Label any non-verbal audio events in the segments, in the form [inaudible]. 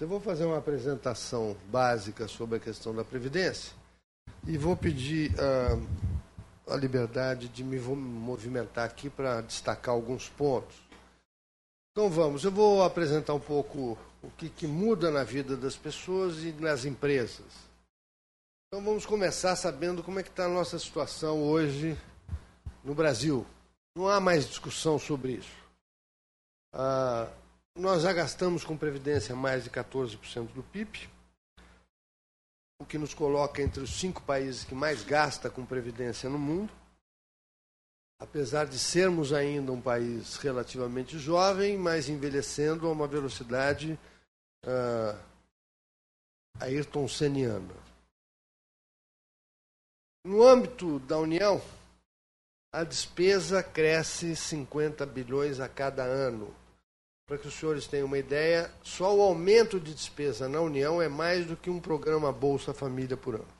eu vou fazer uma apresentação básica sobre a questão da Previdência e vou pedir uh, a liberdade de me movimentar aqui para destacar alguns pontos. Então vamos, eu vou apresentar um pouco o que, que muda na vida das pessoas e nas empresas. Então vamos começar sabendo como é que está a nossa situação hoje no Brasil. Não há mais discussão sobre isso. Ah, nós já gastamos com Previdência mais de 14% do PIB, o que nos coloca entre os cinco países que mais gasta com Previdência no mundo. Apesar de sermos ainda um país relativamente jovem, mas envelhecendo a uma velocidade uh, ayrtonseniana. No âmbito da União, a despesa cresce 50 bilhões a cada ano. Para que os senhores tenham uma ideia, só o aumento de despesa na União é mais do que um programa Bolsa Família por ano.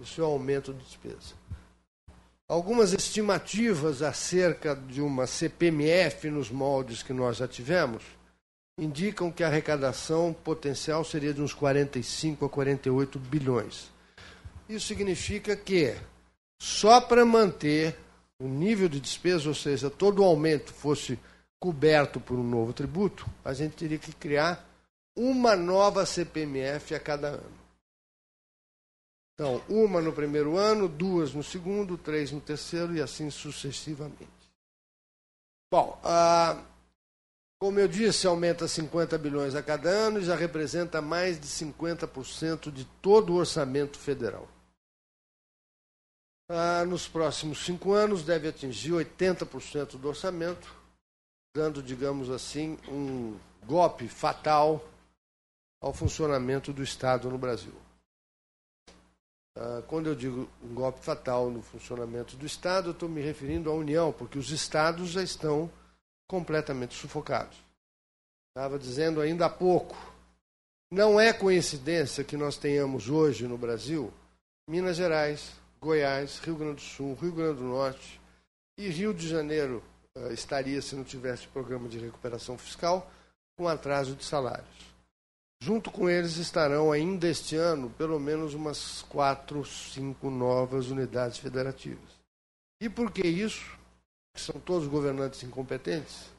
Isso é o aumento de despesa. Algumas estimativas acerca de uma CPMF nos moldes que nós já tivemos indicam que a arrecadação potencial seria de uns 45 a 48 bilhões. Isso significa que só para manter o nível de despesa, ou seja, todo o aumento fosse coberto por um novo tributo, a gente teria que criar uma nova CPMF a cada ano. Então, uma no primeiro ano, duas no segundo, três no terceiro e assim sucessivamente. Bom, ah, como eu disse, aumenta 50 bilhões a cada ano e já representa mais de 50% de todo o orçamento federal. Ah, nos próximos cinco anos, deve atingir 80% do orçamento, dando, digamos assim, um golpe fatal ao funcionamento do Estado no Brasil. Ah, quando eu digo um golpe fatal no funcionamento do Estado, eu estou me referindo à União, porque os Estados já estão completamente sufocados. Estava dizendo ainda há pouco, não é coincidência que nós tenhamos hoje no Brasil Minas Gerais, Goiás, Rio Grande do Sul, Rio Grande do Norte e Rio de Janeiro estaria, se não tivesse programa de recuperação fiscal, com atraso de salários. Junto com eles estarão ainda este ano pelo menos umas quatro, cinco novas unidades federativas. E por que isso? São todos governantes incompetentes?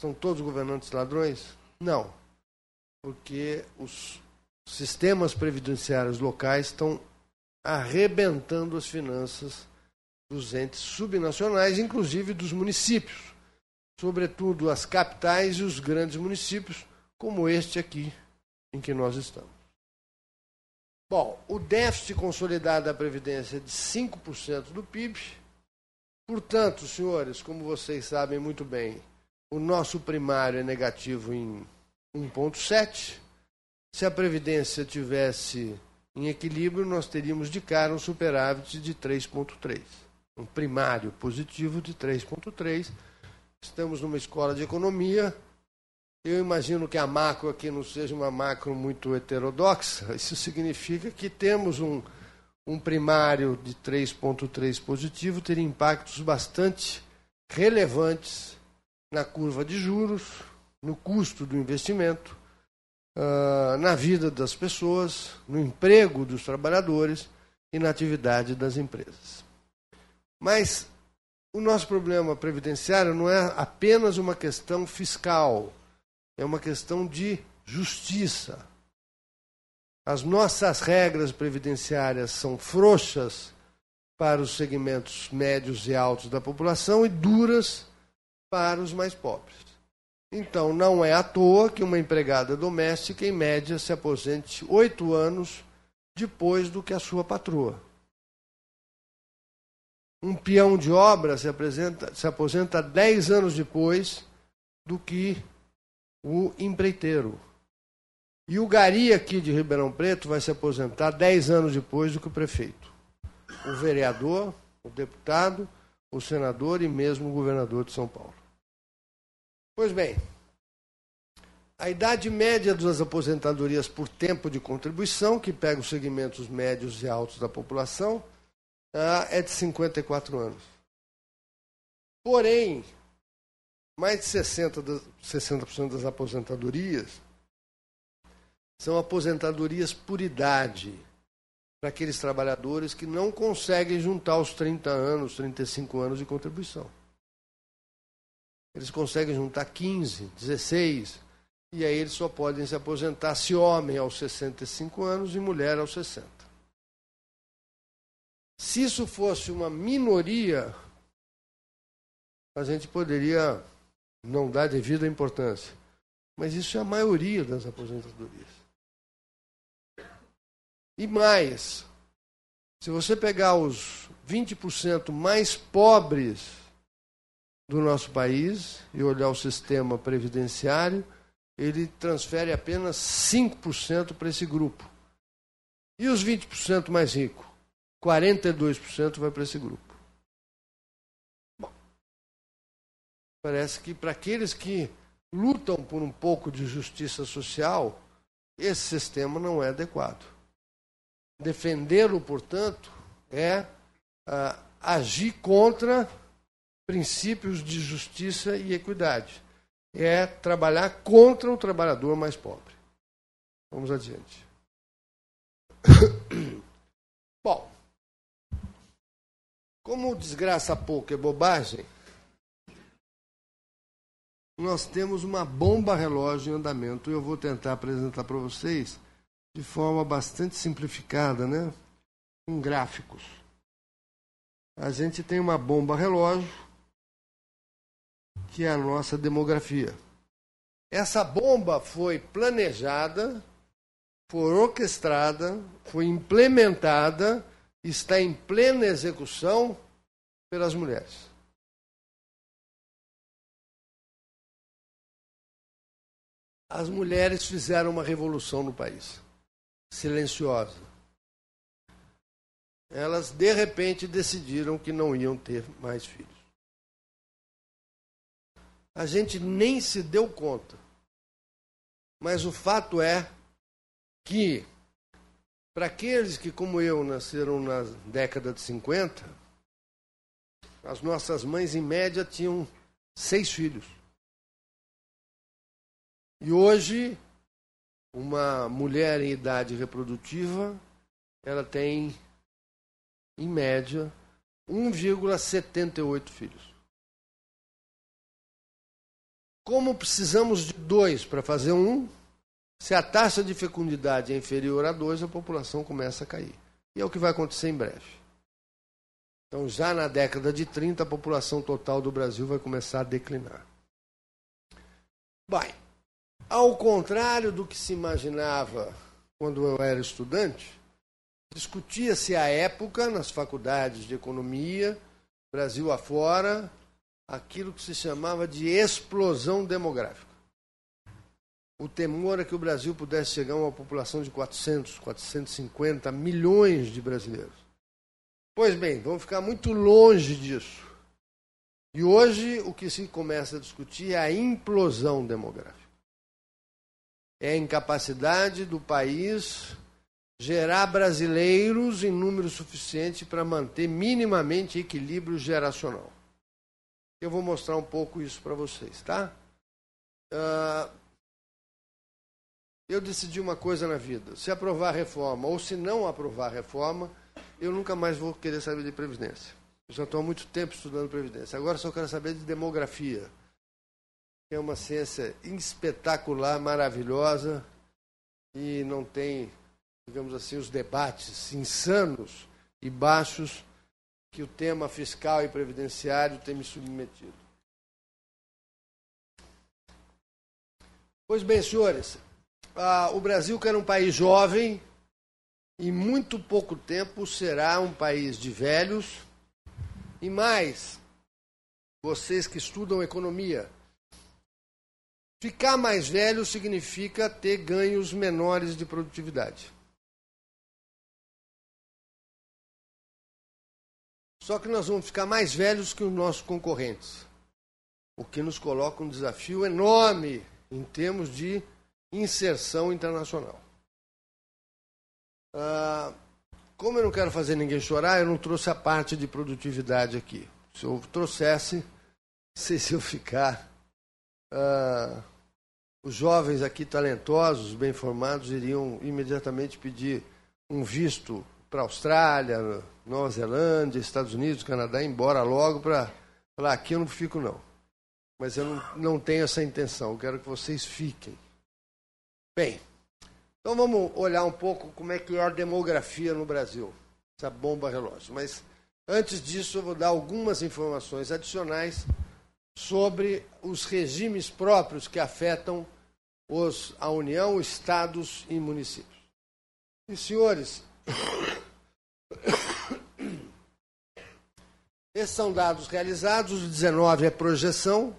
São todos governantes ladrões? Não. Porque os sistemas previdenciários locais estão arrebentando as finanças dos entes subnacionais, inclusive dos municípios, sobretudo as capitais e os grandes municípios, como este aqui em que nós estamos. Bom, o déficit consolidado da Previdência é de 5% do PIB. Portanto, senhores, como vocês sabem muito bem, o nosso primário é negativo em 1,7. Se a Previdência tivesse em equilíbrio, nós teríamos de cara um superávit de 3,3 um primário positivo de 3,3. Estamos numa escola de economia. Eu imagino que a macro aqui não seja uma macro muito heterodoxa. Isso significa que temos um, um primário de 3,3 positivo, ter impactos bastante relevantes na curva de juros, no custo do investimento, uh, na vida das pessoas, no emprego dos trabalhadores e na atividade das empresas. Mas o nosso problema previdenciário não é apenas uma questão fiscal, é uma questão de justiça. As nossas regras previdenciárias são frouxas para os segmentos médios e altos da população e duras para os mais pobres. Então, não é à toa que uma empregada doméstica, em média, se aposente oito anos depois do que a sua patroa. Um peão de obra se, apresenta, se aposenta 10 anos depois do que o empreiteiro. E o gari aqui de Ribeirão Preto vai se aposentar 10 anos depois do que o prefeito. O vereador, o deputado, o senador e mesmo o governador de São Paulo. Pois bem, a idade média das aposentadorias por tempo de contribuição, que pega os segmentos médios e altos da população, ah, é de 54 anos. Porém, mais de 60%, das, 60 das aposentadorias são aposentadorias por idade para aqueles trabalhadores que não conseguem juntar os 30 anos, 35 anos de contribuição. Eles conseguem juntar 15, 16, e aí eles só podem se aposentar se homem aos 65 anos e mulher aos 60. Se isso fosse uma minoria, a gente poderia não dar devida importância. Mas isso é a maioria das aposentadorias. E mais, se você pegar os 20% mais pobres do nosso país e olhar o sistema previdenciário, ele transfere apenas 5% para esse grupo. E os 20% mais ricos? 42% vai para esse grupo. Bom, parece que para aqueles que lutam por um pouco de justiça social, esse sistema não é adequado. Defendê-lo, portanto, é uh, agir contra princípios de justiça e equidade. É trabalhar contra o trabalhador mais pobre. Vamos adiante. [coughs] Bom, como desgraça pouco é bobagem, nós temos uma bomba relógio em andamento. Eu vou tentar apresentar para vocês de forma bastante simplificada, né? Com gráficos. A gente tem uma bomba relógio, que é a nossa demografia. Essa bomba foi planejada, foi orquestrada, foi implementada, está em plena execução pelas mulheres. As mulheres fizeram uma revolução no país silenciosa. Elas, de repente, decidiram que não iam ter mais filhos. A gente nem se deu conta. Mas o fato é que, para aqueles que, como eu, nasceram na década de 50, as nossas mães, em média, tinham seis filhos. E hoje, uma mulher em idade reprodutiva, ela tem, em média, 1,78 filhos. Como precisamos de dois para fazer um, se a taxa de fecundidade é inferior a dois, a população começa a cair. E é o que vai acontecer em breve. Então, já na década de 30, a população total do Brasil vai começar a declinar. Bem, ao contrário do que se imaginava quando eu era estudante, discutia-se à época, nas faculdades de economia, Brasil afora, aquilo que se chamava de explosão demográfica. O temor é que o Brasil pudesse chegar a uma população de 400, 450 milhões de brasileiros. Pois bem, vamos ficar muito longe disso. E hoje o que se começa a discutir é a implosão demográfica é a incapacidade do país gerar brasileiros em número suficiente para manter minimamente equilíbrio geracional. Eu vou mostrar um pouco isso para vocês, tá? Uh, eu decidi uma coisa na vida: se aprovar a reforma ou se não aprovar a reforma, eu nunca mais vou querer saber de previdência. Eu já estou há muito tempo estudando previdência. Agora só quero saber de demografia é uma ciência espetacular, maravilhosa, e não tem, digamos assim, os debates insanos e baixos que o tema fiscal e previdenciário tem me submetido. Pois bem, senhores, ah, o Brasil, que era um país jovem, em muito pouco tempo será um país de velhos. E mais, vocês que estudam economia, Ficar mais velho significa ter ganhos menores de produtividade. Só que nós vamos ficar mais velhos que os nossos concorrentes, o que nos coloca um desafio enorme em termos de inserção internacional. Ah, como eu não quero fazer ninguém chorar, eu não trouxe a parte de produtividade aqui. Se eu trouxesse, não sei se eu ficar. Ah, os jovens aqui talentosos, bem formados, iriam imediatamente pedir um visto para a Austrália, Nova Zelândia, Estados Unidos, Canadá, embora logo para falar: aqui eu não fico, não. Mas eu não, não tenho essa intenção, eu quero que vocês fiquem. Bem, então vamos olhar um pouco como é que é a demografia no Brasil, essa bomba relógio. Mas antes disso, eu vou dar algumas informações adicionais sobre os regimes próprios que afetam os, a União, estados e municípios. E senhores, [coughs] esses são dados realizados, 19 é projeção.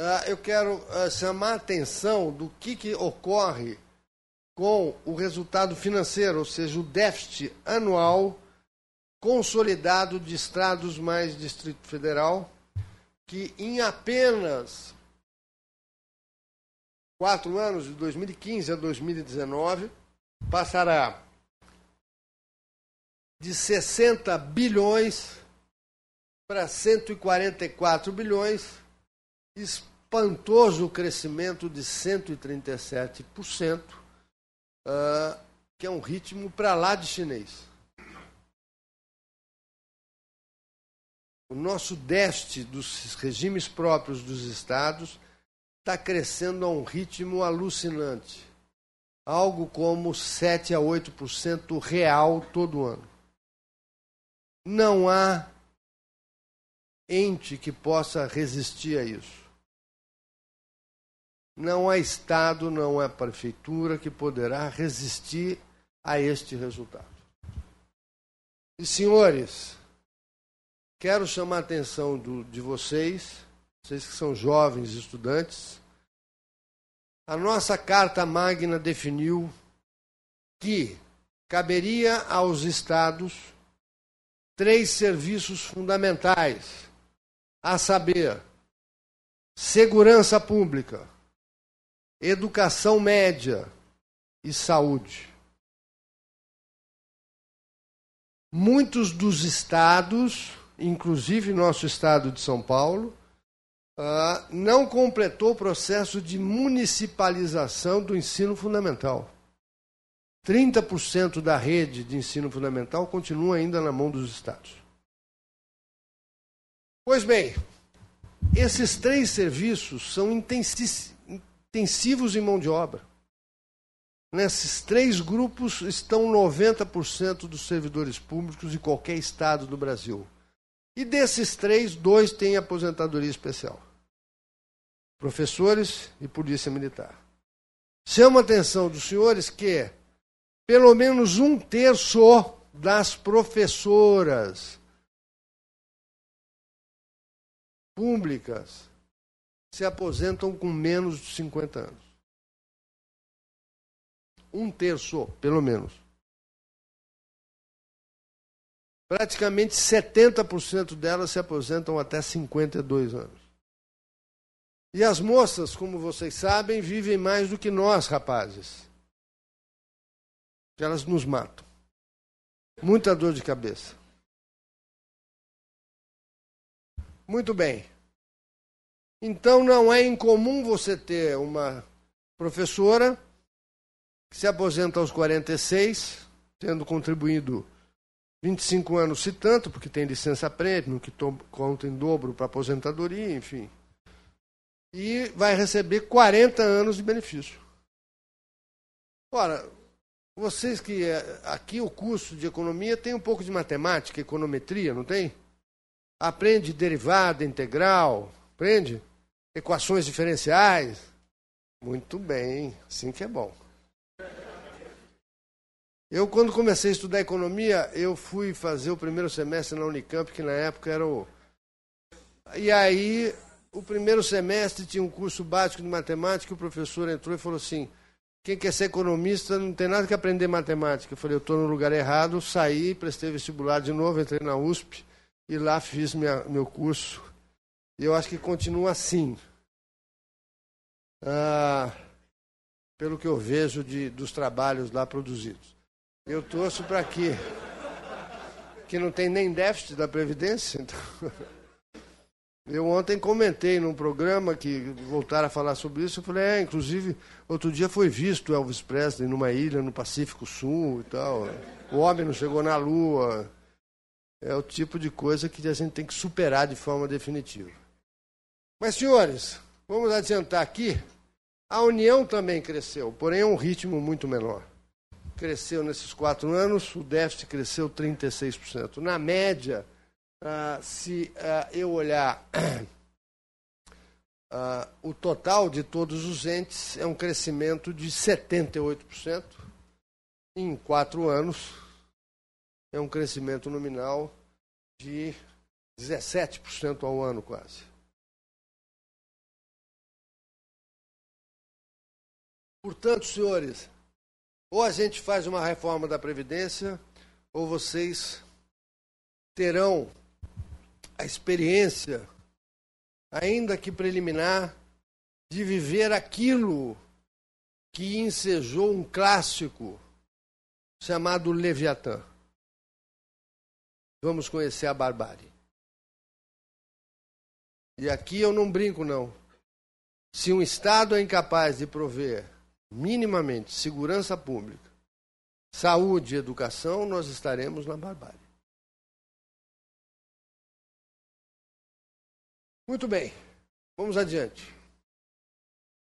Ah, eu quero ah, chamar a atenção do que, que ocorre com o resultado financeiro, ou seja, o déficit anual consolidado de estados mais Distrito Federal, que em apenas quatro anos, de 2015 a 2019, passará de 60 bilhões para 144 bilhões, espantoso crescimento de 137%, uh, que é um ritmo para lá de chinês. O nosso déficit dos regimes próprios dos estados está crescendo a um ritmo alucinante. Algo como 7 a 8% real todo ano. Não há ente que possa resistir a isso. Não há Estado, não há prefeitura que poderá resistir a este resultado. E, senhores, quero chamar a atenção do, de vocês, vocês que são jovens estudantes. A nossa Carta Magna definiu que caberia aos Estados três serviços fundamentais, a saber, segurança pública, educação média e saúde. Muitos dos estados, inclusive nosso estado de São Paulo, uh, não completou o processo de municipalização do ensino fundamental. 30% da rede de ensino fundamental continua ainda na mão dos estados. Pois bem, esses três serviços são intensivos em mão de obra. Nesses três grupos estão 90% dos servidores públicos de qualquer estado do Brasil. E desses três, dois têm aposentadoria especial: professores e polícia militar. Chama a atenção dos senhores que pelo menos um terço das professoras públicas se aposentam com menos de 50 anos. Um terço, pelo menos. Praticamente 70% delas se aposentam até 52 anos. E as moças, como vocês sabem, vivem mais do que nós, rapazes elas nos matam. Muita dor de cabeça. Muito bem. Então não é incomum você ter uma professora que se aposenta aos 46, tendo contribuído 25 anos, se tanto, porque tem licença prêmio, que conta em dobro para aposentadoria, enfim. E vai receber 40 anos de benefício. Ora, vocês que eh, aqui o curso de economia tem um pouco de matemática, econometria, não tem? Aprende derivada integral, aprende equações diferenciais. Muito bem, assim que é bom. Eu, quando comecei a estudar economia, eu fui fazer o primeiro semestre na Unicamp, que na época era o. E aí, o primeiro semestre tinha um curso básico de matemática, e o professor entrou e falou assim: quem quer ser economista não tem nada que aprender matemática. Eu falei, eu estou no lugar errado, saí, prestei vestibular de novo, entrei na USP e lá fiz minha, meu curso. E eu acho que continua assim. Ah, pelo que eu vejo de, dos trabalhos lá produzidos. Eu torço para que, que não tem nem déficit da Previdência. Então... [laughs] Eu ontem comentei num programa que voltaram a falar sobre isso. Eu falei, é, inclusive, outro dia foi visto Elvis Presley numa ilha no Pacífico Sul e tal. O homem não chegou na Lua. É o tipo de coisa que a gente tem que superar de forma definitiva. Mas, senhores, vamos adiantar aqui. A União também cresceu, porém a um ritmo muito menor. Cresceu nesses quatro anos, o déficit cresceu 36%. Na média, ah, se ah, eu olhar [coughs] ah, o total de todos os entes, é um crescimento de 78%. Em quatro anos, é um crescimento nominal de 17% ao ano, quase. Portanto, senhores, ou a gente faz uma reforma da Previdência, ou vocês terão a experiência, ainda que preliminar, de viver aquilo que ensejou um clássico chamado Leviatã. Vamos conhecer a barbárie. E aqui eu não brinco, não. Se um Estado é incapaz de prover minimamente segurança pública, saúde e educação, nós estaremos na barbárie. Muito bem, vamos adiante.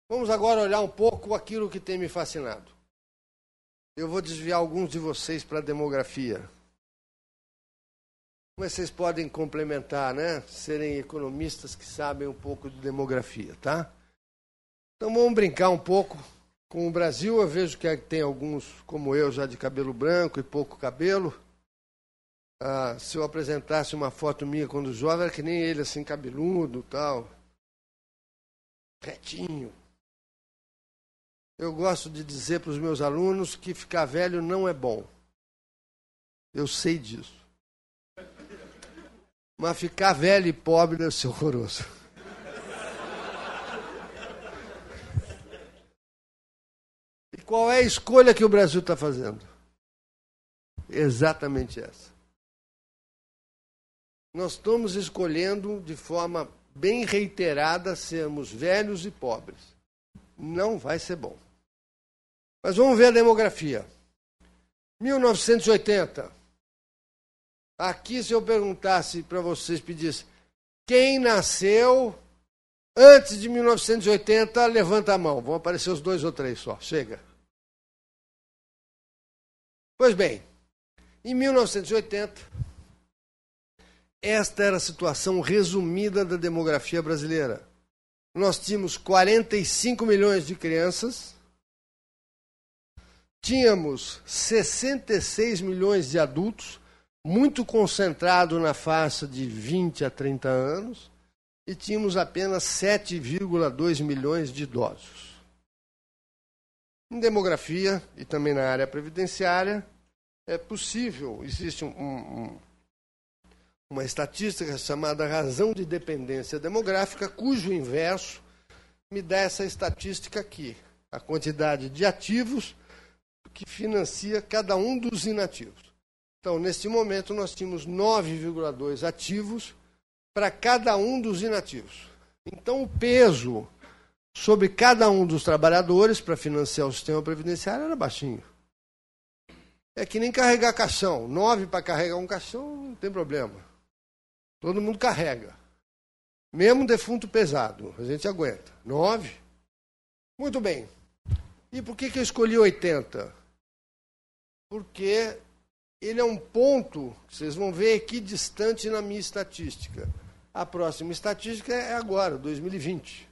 Vamos agora olhar um pouco aquilo que tem me fascinado. Eu vou desviar alguns de vocês para a demografia. Mas vocês podem complementar, né? Serem economistas que sabem um pouco de demografia, tá? Então vamos brincar um pouco com o Brasil. Eu vejo que tem alguns, como eu, já de cabelo branco e pouco cabelo. Ah, se eu apresentasse uma foto minha quando jovem, era que nem ele, assim, cabeludo tal. Retinho. Eu gosto de dizer para os meus alunos que ficar velho não é bom. Eu sei disso. Mas ficar velho e pobre deve ser horroroso. Qual é a escolha que o Brasil está fazendo? Exatamente essa nós estamos escolhendo de forma bem reiterada sermos velhos e pobres. Não vai ser bom. Mas vamos ver a demografia. 1980. Aqui, se eu perguntasse para vocês, pedisse quem nasceu antes de 1980, levanta a mão. Vão aparecer os dois ou três só. Chega. Pois bem, em 1980, esta era a situação resumida da demografia brasileira. Nós tínhamos 45 milhões de crianças, tínhamos 66 milhões de adultos, muito concentrado na faixa de 20 a 30 anos, e tínhamos apenas 7,2 milhões de idosos. Em demografia e também na área previdenciária, é possível, existe um, um, uma estatística chamada razão de dependência demográfica, cujo inverso me dá essa estatística aqui, a quantidade de ativos que financia cada um dos inativos. Então, neste momento, nós tínhamos 9,2 ativos para cada um dos inativos. Então, o peso sobre cada um dos trabalhadores para financiar o sistema previdenciário era baixinho. É que nem carregar caixão. Nove para carregar um caixão não tem problema. Todo mundo carrega. Mesmo defunto pesado, a gente aguenta. Nove? Muito bem. E por que, que eu escolhi 80? Porque ele é um ponto, vocês vão ver aqui distante na minha estatística. A próxima estatística é agora, 2020.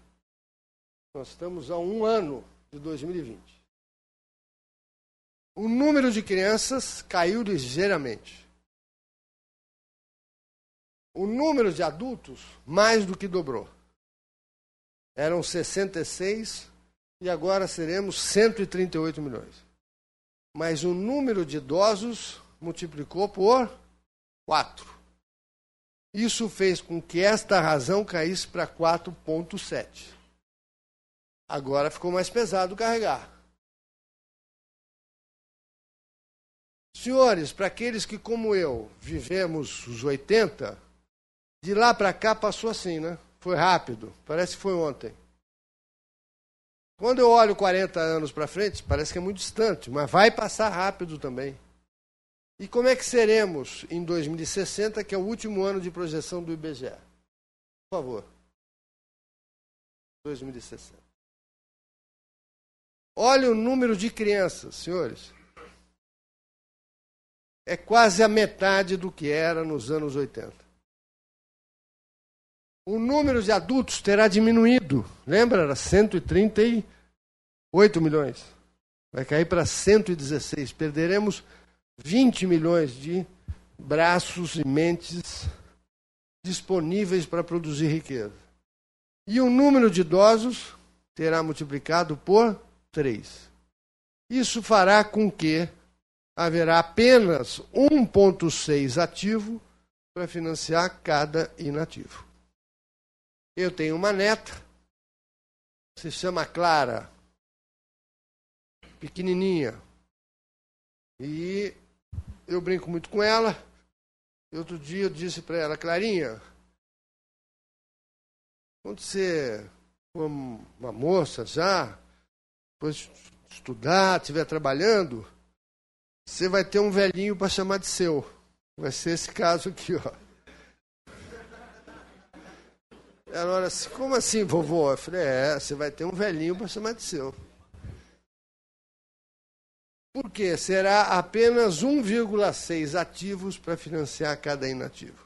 Nós estamos a um ano de 2020. O número de crianças caiu ligeiramente. O número de adultos mais do que dobrou. Eram 66 e agora seremos 138 milhões. Mas o número de idosos multiplicou por 4. Isso fez com que esta razão caísse para 4,7. Agora ficou mais pesado carregar. Senhores, para aqueles que, como eu, vivemos os 80, De lá para cá passou assim, né? Foi rápido, parece que foi ontem. Quando eu olho 40 anos para frente, parece que é muito distante, mas vai passar rápido também. E como é que seremos em 2060, que é o último ano de projeção do IBGE? Por favor. 2060. Olha o número de crianças, senhores. É quase a metade do que era nos anos 80. O número de adultos terá diminuído. Lembra? Era 138 milhões. Vai cair para 116. Perderemos 20 milhões de braços e mentes disponíveis para produzir riqueza. E o número de idosos terá multiplicado por 3. Isso fará com que haverá apenas 1,6 ativo para financiar cada inativo. Eu tenho uma neta, se chama Clara, pequenininha, e eu brinco muito com ela. Outro dia eu disse para ela, Clarinha, quando você for uma moça já, depois estudar, estiver trabalhando, você vai ter um velhinho para chamar de seu. Vai ser esse caso aqui, ó. Ela olha assim, como assim, vovô? Eu falei, é, você vai ter um velhinho para chamar de seu. Por quê? Será apenas 1,6 ativos para financiar cada inativo.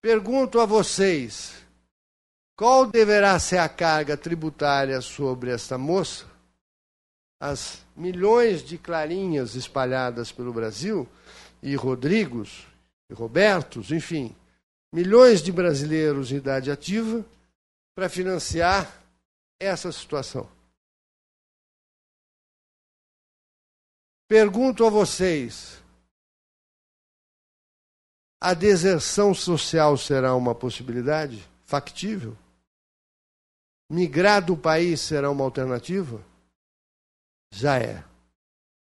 Pergunto a vocês, qual deverá ser a carga tributária sobre esta moça? As milhões de clarinhas espalhadas pelo Brasil, e Rodrigos, e Robertos, enfim, milhões de brasileiros em idade ativa, para financiar essa situação. Pergunto a vocês: a deserção social será uma possibilidade factível? Migrar do país será uma alternativa? Já é.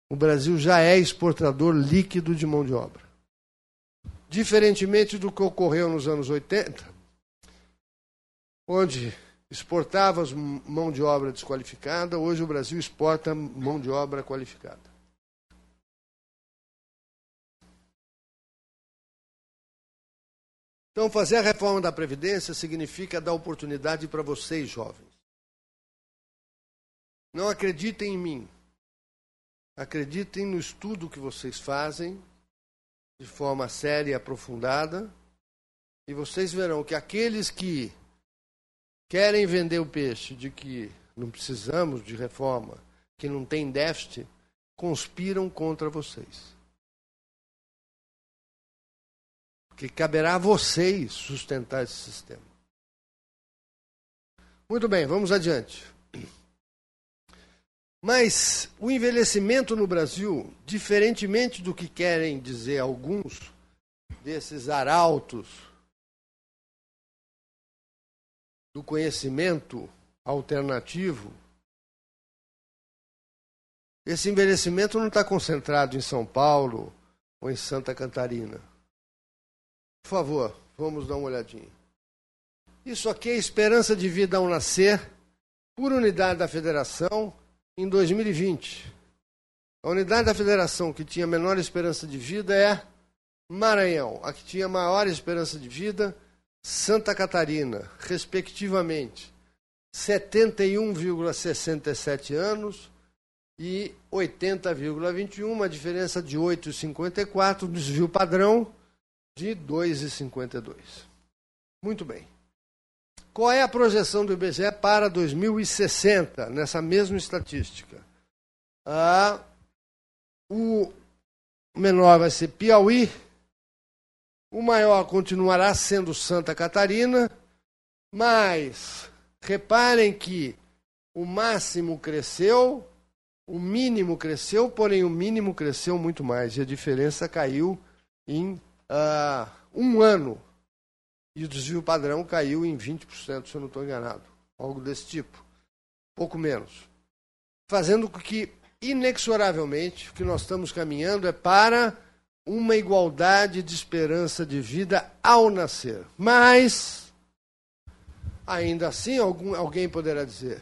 O Brasil já é exportador líquido de mão de obra. Diferentemente do que ocorreu nos anos 80, onde exportávamos mão de obra desqualificada, hoje o Brasil exporta mão de obra qualificada. Então, fazer a reforma da Previdência significa dar oportunidade para vocês, jovens. Não acreditem em mim. Acreditem no estudo que vocês fazem, de forma séria e aprofundada, e vocês verão que aqueles que querem vender o peixe de que não precisamos de reforma, que não tem déficit, conspiram contra vocês. que caberá a vocês sustentar esse sistema. Muito bem, vamos adiante. Mas o envelhecimento no Brasil, diferentemente do que querem dizer alguns desses arautos do conhecimento alternativo, esse envelhecimento não está concentrado em São Paulo ou em Santa Catarina. Por favor, vamos dar uma olhadinha. Isso aqui é esperança de vida ao nascer, por unidade da federação, em 2020. A unidade da federação que tinha menor esperança de vida é Maranhão. A que tinha maior esperança de vida, Santa Catarina, respectivamente. 71,67 anos e 80,21, uma diferença de 8,54, desvio padrão de 2,52. Muito bem. Qual é a projeção do IBGE para 2060, nessa mesma estatística? Ah, o menor vai ser Piauí, o maior continuará sendo Santa Catarina, mas reparem que o máximo cresceu, o mínimo cresceu, porém o mínimo cresceu muito mais, e a diferença caiu em uh, um ano e o desvio padrão caiu em 20%, se eu não estou enganado. Algo desse tipo. Pouco menos. Fazendo com que, inexoravelmente, o que nós estamos caminhando é para uma igualdade de esperança de vida ao nascer. Mas, ainda assim, algum, alguém poderá dizer,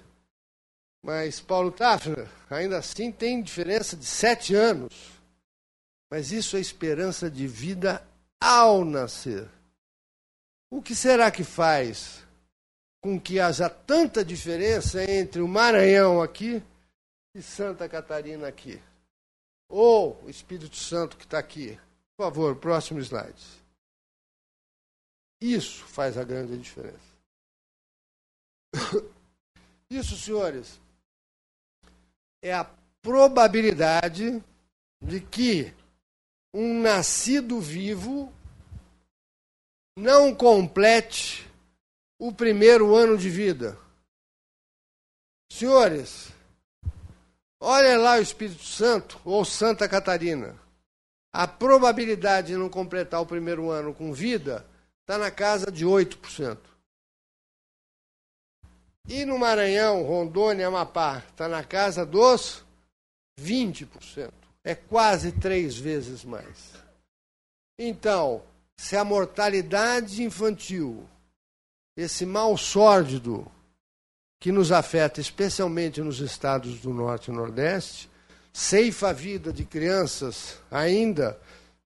mas Paulo Tafner, ainda assim tem diferença de sete anos. Mas isso é esperança de vida ao nascer. O que será que faz com que haja tanta diferença entre o Maranhão aqui e Santa Catarina aqui? Ou o Espírito Santo que está aqui? Por favor, próximo slide. Isso faz a grande diferença. [coughs] Isso, senhores, é a probabilidade de que um nascido vivo não complete o primeiro ano de vida. Senhores, olhem lá o Espírito Santo ou Santa Catarina. A probabilidade de não completar o primeiro ano com vida está na casa de 8%. E no Maranhão, Rondônia, Amapá, está na casa dos 20%. É quase três vezes mais. Então, se a mortalidade infantil, esse mal sórdido que nos afeta especialmente nos estados do Norte e Nordeste, ceifa a vida de crianças ainda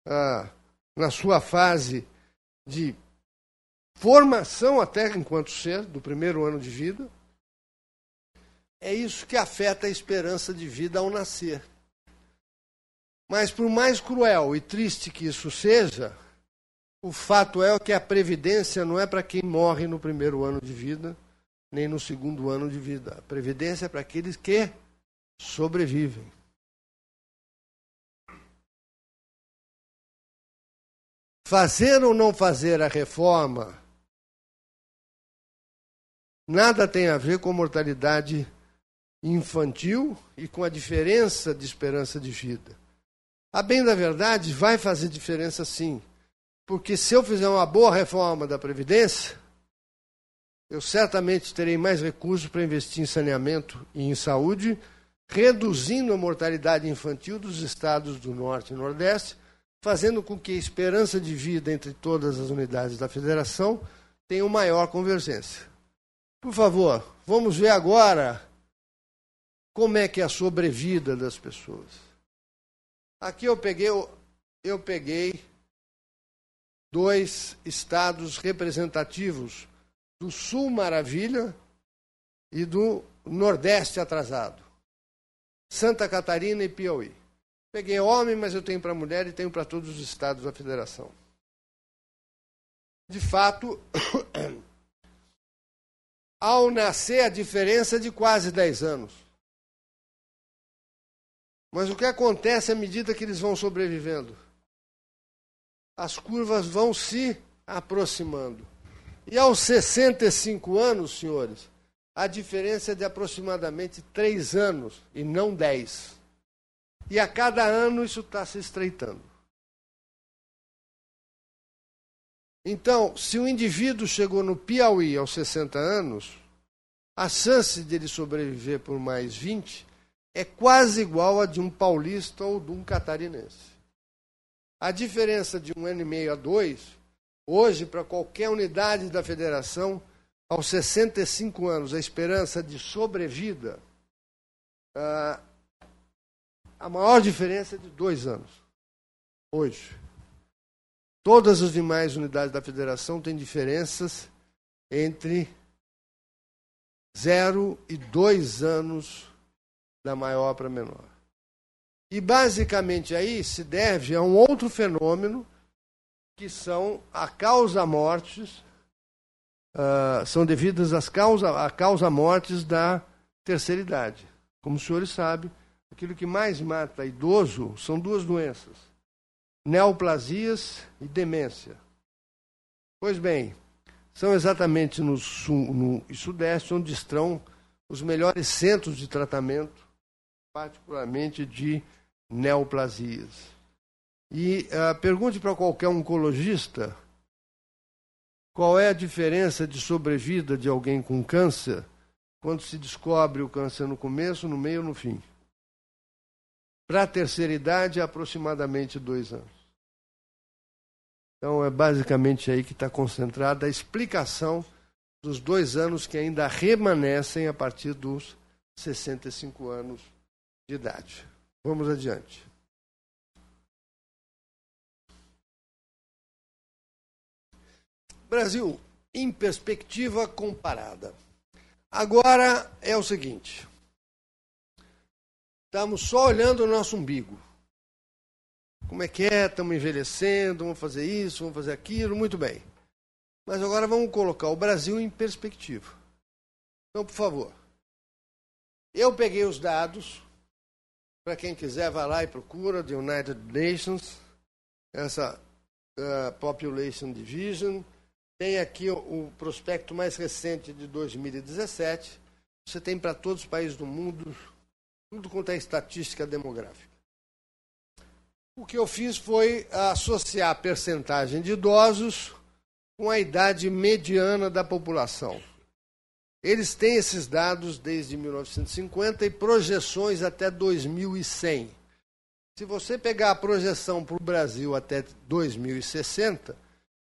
ah, na sua fase de formação até enquanto ser, do primeiro ano de vida, é isso que afeta a esperança de vida ao nascer. Mas por mais cruel e triste que isso seja, o fato é que a previdência não é para quem morre no primeiro ano de vida, nem no segundo ano de vida. A previdência é para aqueles que sobrevivem. Fazer ou não fazer a reforma nada tem a ver com mortalidade infantil e com a diferença de esperança de vida. A bem da verdade, vai fazer diferença sim. Porque se eu fizer uma boa reforma da Previdência, eu certamente terei mais recursos para investir em saneamento e em saúde, reduzindo a mortalidade infantil dos estados do Norte e Nordeste, fazendo com que a esperança de vida entre todas as unidades da federação tenha uma maior convergência. Por favor, vamos ver agora como é que é a sobrevida das pessoas. Aqui eu peguei, eu peguei dois estados representativos do Sul Maravilha e do Nordeste atrasado. Santa Catarina e Piauí. Peguei homem, mas eu tenho para mulher e tenho para todos os estados da federação. De fato, [coughs] ao nascer a diferença é de quase 10 anos. Mas o que acontece à medida que eles vão sobrevivendo? As curvas vão se aproximando. E aos 65 anos, senhores, a diferença é de aproximadamente 3 anos e não 10. E a cada ano isso está se estreitando. Então, se o indivíduo chegou no Piauí aos 60 anos, a chance dele sobreviver por mais 20 é quase igual a de um paulista ou de um catarinense. A diferença de um ano e meio a dois, hoje, para qualquer unidade da federação, aos 65 anos, a esperança de sobrevida, uh, a maior diferença é de dois anos. Hoje. Todas as demais unidades da federação têm diferenças entre zero e dois anos da maior para menor. E basicamente aí se deve a um outro fenômeno que são a causa mortes, uh, são devidas às causa, a causa mortes da terceira idade. Como os senhores sabem, aquilo que mais mata idoso são duas doenças: neoplasias e demência. Pois bem, são exatamente no sul no, e sudeste onde estão os melhores centros de tratamento particularmente de neoplasias. E uh, pergunte para qualquer oncologista qual é a diferença de sobrevida de alguém com câncer quando se descobre o câncer no começo, no meio ou no fim. Para a terceira idade, é aproximadamente dois anos. Então é basicamente aí que está concentrada a explicação dos dois anos que ainda remanescem a partir dos 65 anos de idade. Vamos adiante. Brasil, em perspectiva comparada. Agora é o seguinte: estamos só olhando o nosso umbigo. Como é que é? Estamos envelhecendo, vamos fazer isso, vamos fazer aquilo, muito bem. Mas agora vamos colocar o Brasil em perspectiva. Então, por favor. Eu peguei os dados, para quem quiser, vá lá e procura, the United Nations, essa uh, Population Division. Tem aqui o, o prospecto mais recente de 2017. Você tem para todos os países do mundo, tudo quanto é estatística demográfica. O que eu fiz foi associar a percentagem de idosos com a idade mediana da população. Eles têm esses dados desde 1950 e projeções até 2100. Se você pegar a projeção para o Brasil até 2060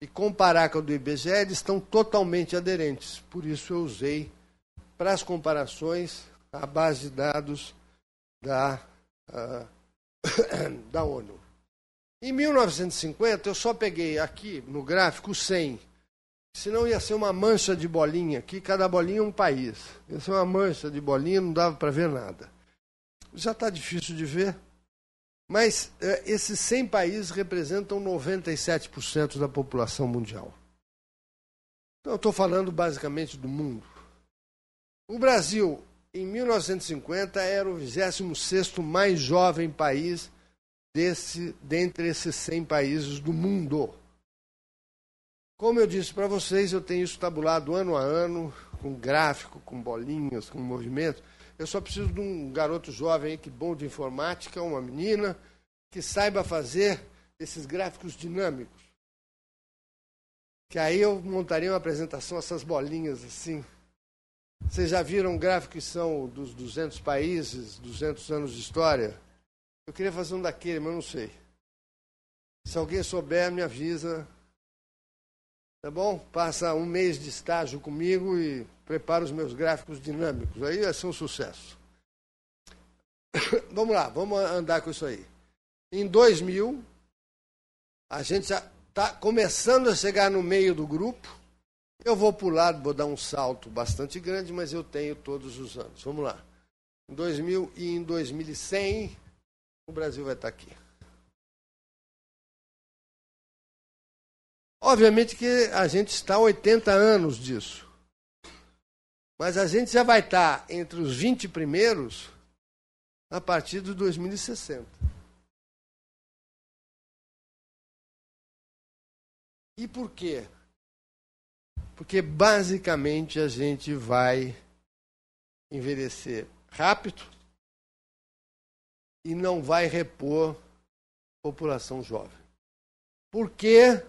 e comparar com a do IBGE, eles estão totalmente aderentes. Por isso eu usei para as comparações a base de dados da, uh, [coughs] da ONU. Em 1950, eu só peguei aqui no gráfico 100. Senão ia ser uma mancha de bolinha aqui, cada bolinha é um país. Ia ser uma mancha de bolinha, não dava para ver nada. Já está difícil de ver. Mas eh, esses 100 países representam 97% da população mundial. Então, eu estou falando basicamente do mundo. O Brasil, em 1950, era o 26 mais jovem país desse, dentre esses 100 países do mundo. Como eu disse para vocês, eu tenho isso tabulado ano a ano, com gráfico, com bolinhas, com movimento. Eu só preciso de um garoto jovem aí que bom de informática, uma menina, que saiba fazer esses gráficos dinâmicos. Que aí eu montaria uma apresentação, essas bolinhas assim. Vocês já viram gráficos que são dos 200 países, 200 anos de história? Eu queria fazer um daquele, mas não sei. Se alguém souber, me avisa. Tá bom? Passa um mês de estágio comigo e prepara os meus gráficos dinâmicos. Aí vai ser um sucesso. [coughs] vamos lá, vamos andar com isso aí. Em 2000, a gente já está começando a chegar no meio do grupo. Eu vou pular, vou dar um salto bastante grande, mas eu tenho todos os anos. Vamos lá. Em 2000 e em 2100, o Brasil vai estar aqui. Obviamente que a gente está há 80 anos disso. Mas a gente já vai estar entre os 20 primeiros a partir de 2060. E por quê? Porque basicamente a gente vai envelhecer rápido e não vai repor população jovem. Por quê?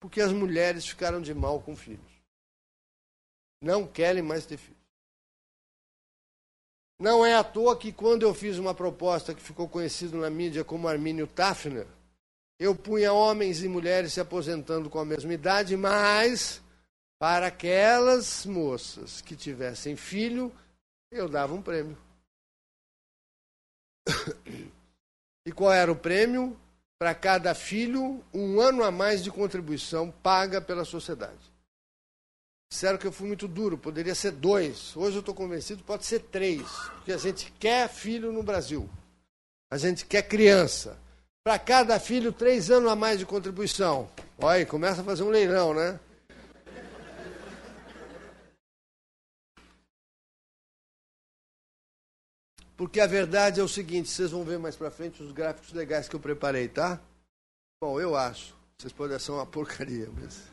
Porque as mulheres ficaram de mal com filhos. Não querem mais ter filhos. Não é à toa que quando eu fiz uma proposta que ficou conhecida na mídia como Armínio Tafner, eu punha homens e mulheres se aposentando com a mesma idade, mas para aquelas moças que tivessem filho, eu dava um prêmio. [coughs] E qual era o prêmio? Para cada filho, um ano a mais de contribuição paga pela sociedade. Disseram que eu fui muito duro, poderia ser dois. Hoje eu estou convencido, pode ser três. Porque a gente quer filho no Brasil. A gente quer criança. Para cada filho, três anos a mais de contribuição. Olha, começa a fazer um leilão, né? Porque a verdade é o seguinte, vocês vão ver mais para frente os gráficos legais que eu preparei, tá? Bom, eu acho. Vocês podem ser uma porcaria, mas...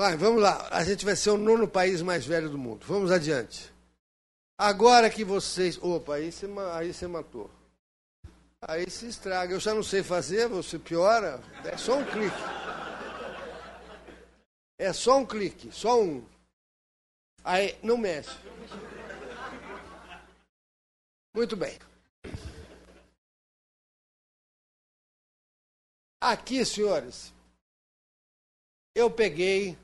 Vai, vamos lá. A gente vai ser o nono país mais velho do mundo. Vamos adiante. Agora que vocês... Opa, aí você, aí você matou. Aí se estraga. Eu já não sei fazer, você piora. É só um clique. É só um clique, só um. Aí, não mexe. Muito bem. Aqui, senhores, eu peguei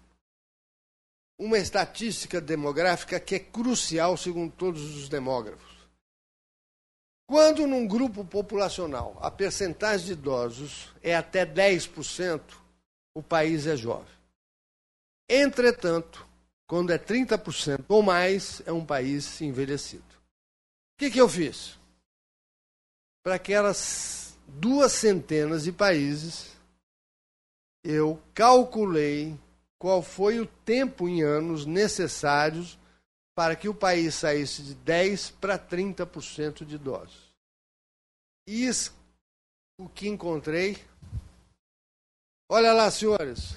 uma estatística demográfica que é crucial segundo todos os demógrafos. Quando num grupo populacional a percentagem de idosos é até 10%, o país é jovem. Entretanto, quando é 30% ou mais, é um país envelhecido. O que, que eu fiz? Para aquelas duas centenas de países, eu calculei qual foi o tempo em anos necessários para que o país saísse de 10% para 30% de idosos. E o que encontrei. Olha lá, senhores.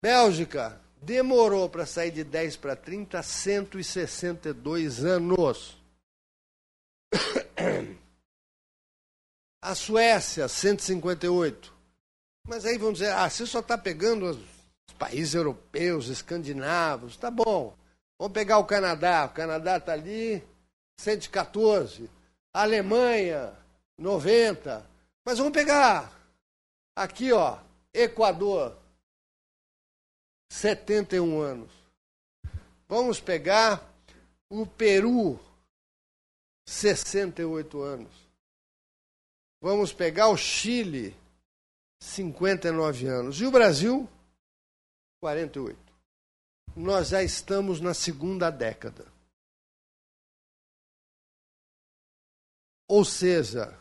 Bélgica demorou para sair de 10 para 30 162 anos. A Suécia, 158. Mas aí vão dizer, ah, você só está pegando os países europeus, escandinavos, tá bom. Vamos pegar o Canadá, o Canadá está ali, 114. A Alemanha, 90. Mas vamos pegar aqui, ó, Equador, 71 anos. Vamos pegar o Peru, 68 anos. Vamos pegar o Chile, 59 anos. E o Brasil, 48. Nós já estamos na segunda década. Ou seja,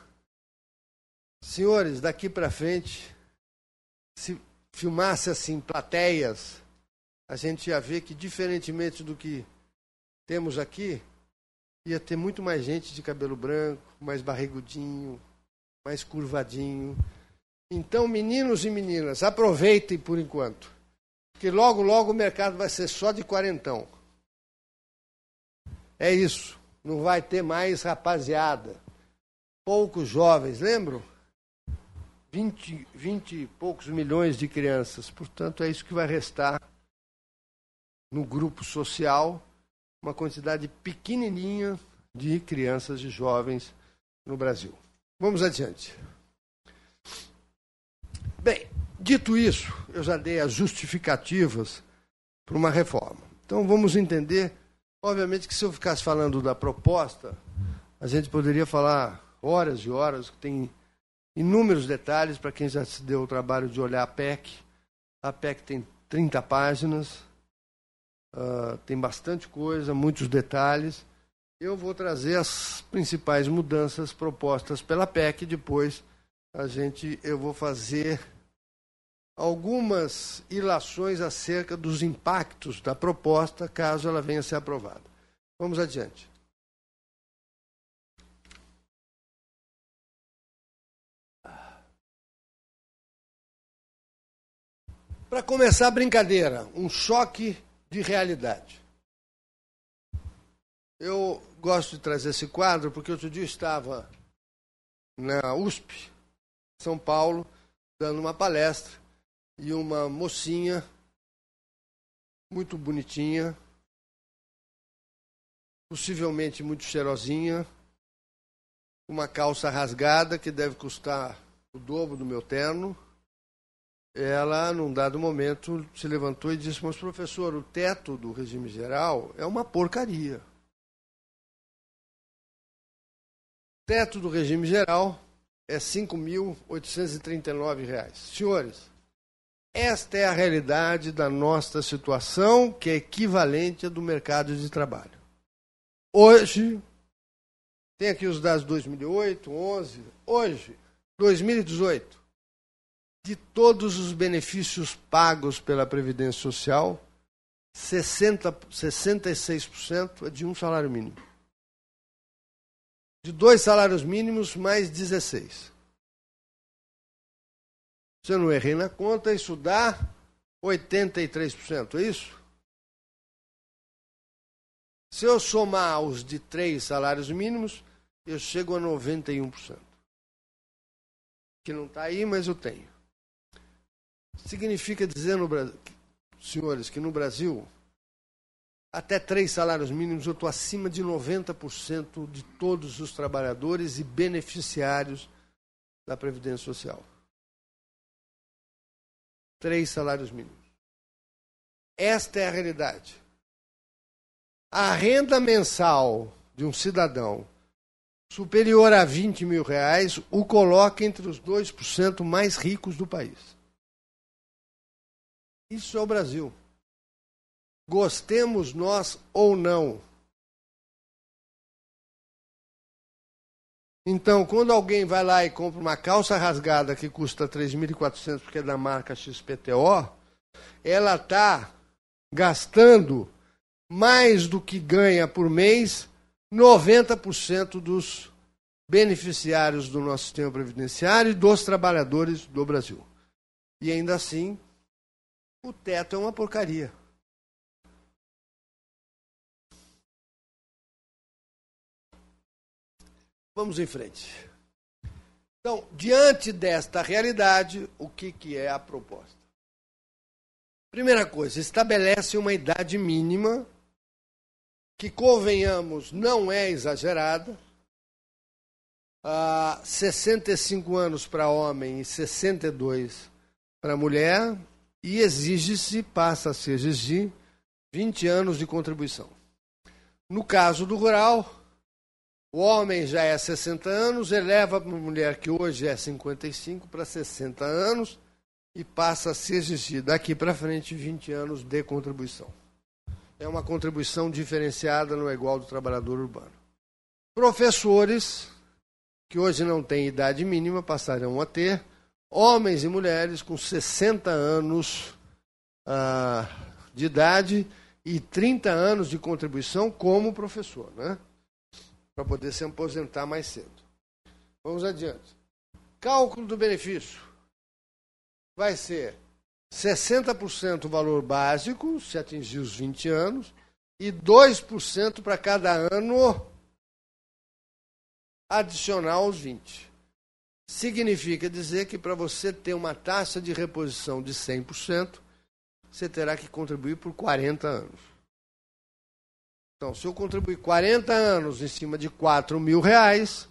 senhores, daqui para frente, se filmasse assim plateias, a gente ia ver que, diferentemente do que temos aqui, ia ter muito mais gente de cabelo branco, mais barrigudinho, mais curvadinho. Então, meninos e meninas, aproveitem por enquanto. Que logo, logo o mercado vai ser só de quarentão. É isso. Não vai ter mais rapaziada. Poucos jovens, lembram? 20, 20 e poucos milhões de crianças. Portanto, é isso que vai restar no grupo social, uma quantidade pequenininha de crianças e jovens no Brasil. Vamos adiante. Bem, dito isso, eu já dei as justificativas para uma reforma. Então vamos entender, obviamente que se eu ficasse falando da proposta, a gente poderia falar horas e horas, tem inúmeros detalhes para quem já se deu o trabalho de olhar a PEC. A PEC tem 30 páginas, uh, tem bastante coisa, muitos detalhes. Eu vou trazer as principais mudanças propostas pela PEC, depois a gente eu vou fazer algumas ilações acerca dos impactos da proposta caso ela venha a ser aprovada. Vamos adiante. Para começar a brincadeira, um choque de realidade. Eu gosto de trazer esse quadro porque outro dia estava na USP, São Paulo, dando uma palestra e uma mocinha muito bonitinha, possivelmente muito cheirosinha, uma calça rasgada que deve custar o dobro do meu terno. Ela, num dado momento, se levantou e disse: Mas, professor, o teto do regime geral é uma porcaria. O teto do regime geral é R$ 5.839. Senhores, esta é a realidade da nossa situação, que é equivalente à do mercado de trabalho. Hoje, tem aqui os dados de 2008, 11, hoje, 2018, de todos os benefícios pagos pela Previdência Social, 60, 66% é de um salário mínimo. De dois salários mínimos, mais 16. Se eu não errei na conta, isso dá 83%, é isso? Se eu somar os de três salários mínimos, eu chego a 91%. Que não está aí, mas eu tenho. Significa dizer, no Brasil, senhores, que no Brasil, até três salários mínimos, eu estou acima de 90% de todos os trabalhadores e beneficiários da Previdência Social. três salários mínimos. Esta é a realidade. A renda mensal de um cidadão superior a 20 mil reais o coloca entre os 2% mais ricos do país. Isso é o Brasil. Gostemos nós ou não. Então, quando alguém vai lá e compra uma calça rasgada que custa 3.400 porque é da marca XPTO, ela está gastando mais do que ganha por mês 90% dos beneficiários do nosso sistema previdenciário e dos trabalhadores do Brasil. E ainda assim, o teto é uma porcaria. Vamos em frente. Então, diante desta realidade, o que, que é a proposta? Primeira coisa, estabelece uma idade mínima que, convenhamos, não é exagerada. Uh, 65 anos para homem e 62 para mulher, e exige-se, passa a se exigir, 20 anos de contribuição. No caso do rural, o homem já é 60 anos, eleva uma mulher que hoje é 55 para 60 anos, e passa a se exigir daqui para frente 20 anos de contribuição. É uma contribuição diferenciada no igual do trabalhador urbano. Professores, que hoje não têm idade mínima, passarão a ter, homens e mulheres com 60 anos ah, de idade e 30 anos de contribuição como professor, né? Para poder se aposentar mais cedo. Vamos adiante. Cálculo do benefício vai ser 60% o valor básico, se atingir os 20 anos, e 2% para cada ano adicional aos 20. Significa dizer que para você ter uma taxa de reposição de 100%, você terá que contribuir por 40 anos. Então, se eu contribuir 40 anos em cima de 4 mil reais,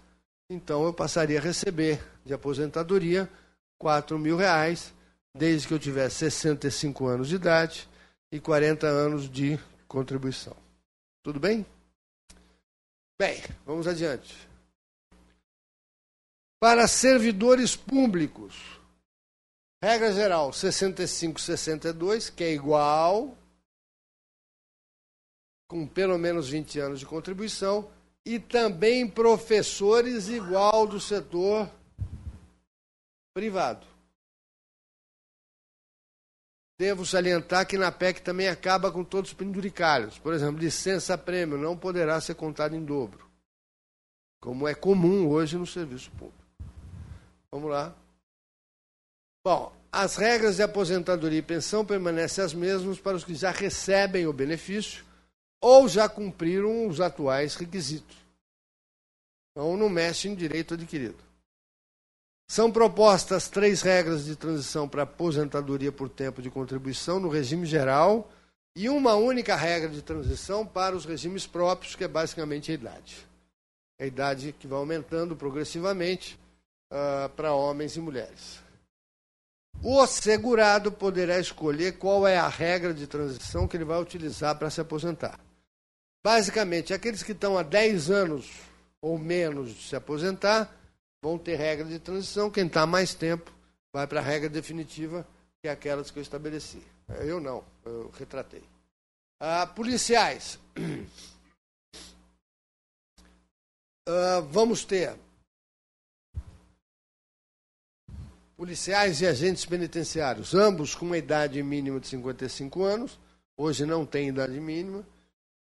então eu passaria a receber de aposentadoria 4 mil reais, desde que eu tivesse 65 anos de idade e 40 anos de contribuição. Tudo bem? Bem, vamos adiante. Para servidores públicos, regra geral 65, 62, que é igual, com pelo menos 20 anos de contribuição, e também professores igual do setor privado. Devo salientar que na PEC também acaba com todos os penduricários. Por exemplo, licença-prêmio não poderá ser contado em dobro, como é comum hoje no serviço público. Vamos lá. Bom, as regras de aposentadoria e pensão permanecem as mesmas para os que já recebem o benefício ou já cumpriram os atuais requisitos. Então não mexe em direito adquirido. São propostas três regras de transição para aposentadoria por tempo de contribuição no regime geral e uma única regra de transição para os regimes próprios, que é basicamente a idade. A idade que vai aumentando progressivamente uh, para homens e mulheres. O segurado poderá escolher qual é a regra de transição que ele vai utilizar para se aposentar. Basicamente, aqueles que estão há 10 anos ou menos de se aposentar vão ter regra de transição. Quem está mais tempo vai para a regra definitiva, que é aquelas que eu estabeleci. Eu não, eu retratei. Ah, policiais. [clears throat] Ah, vamos ter policiais e agentes penitenciários, ambos com uma idade mínima de 55 anos, hoje não tem idade mínima,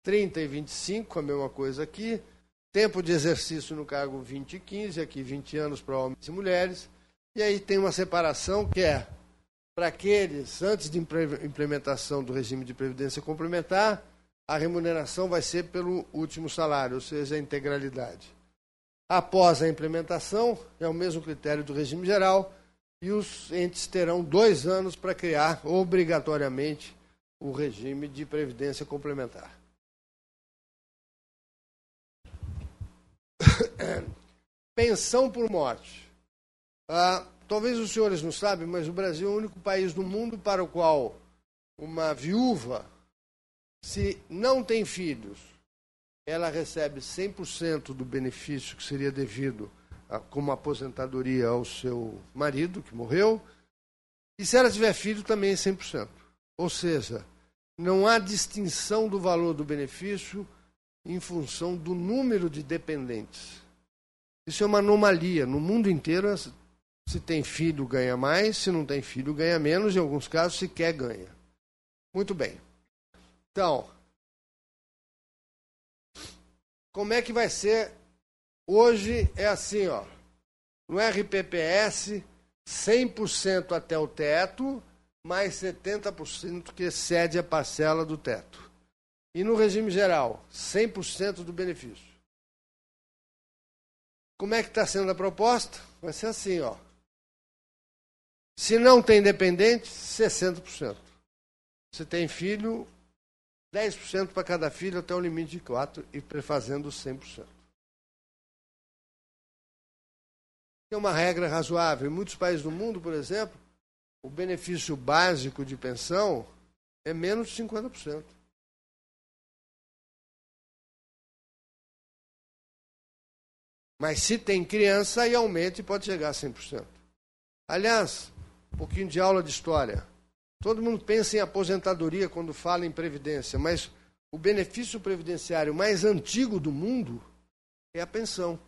30 e 25, a mesma coisa aqui, Tempo de exercício no cargo 20 e 15, aqui 20 anos para homens e mulheres. E aí tem uma separação que é para aqueles, antes de implementação do regime de previdência complementar, a remuneração vai ser pelo último salário, ou seja, a integralidade. Após a implementação, é o mesmo critério do regime geral, e os entes terão dois anos para criar obrigatoriamente o regime de previdência complementar. [coughs] Pensão por morte. Ah, talvez os senhores não sabem, mas o Brasil é o único país do mundo para o qual uma viúva, se não tem filhos, ela recebe 100% do benefício que seria devido como aposentadoria ao seu marido, que morreu, e se ela tiver filho, também 100%. Ou seja, não há distinção do valor do benefício em função do número de dependentes. Isso é uma anomalia. No mundo inteiro, se tem filho, ganha mais, se não tem filho, ganha menos, em alguns casos, se quer, ganha. Muito bem. Então, como é que vai ser? Hoje é assim, ó. No RPPS, 100% até o teto, mais 70% que excede a parcela do teto. E no regime geral, 100% do benefício. Como é que está sendo a proposta? Vai ser assim, ó. Se não tem dependente, 60%. Se tem filho, 10% para cada filho até o limite de 4 e prefazendo 100%. É uma regra razoável. Em muitos países do mundo, por exemplo, o benefício básico de pensão é menos de 50%. Mas se tem criança, aí aumenta e pode chegar a 100%. Aliás, um pouquinho de aula de história. Todo mundo pensa em aposentadoria quando fala em previdência, mas o benefício previdenciário mais antigo do mundo é a pensão.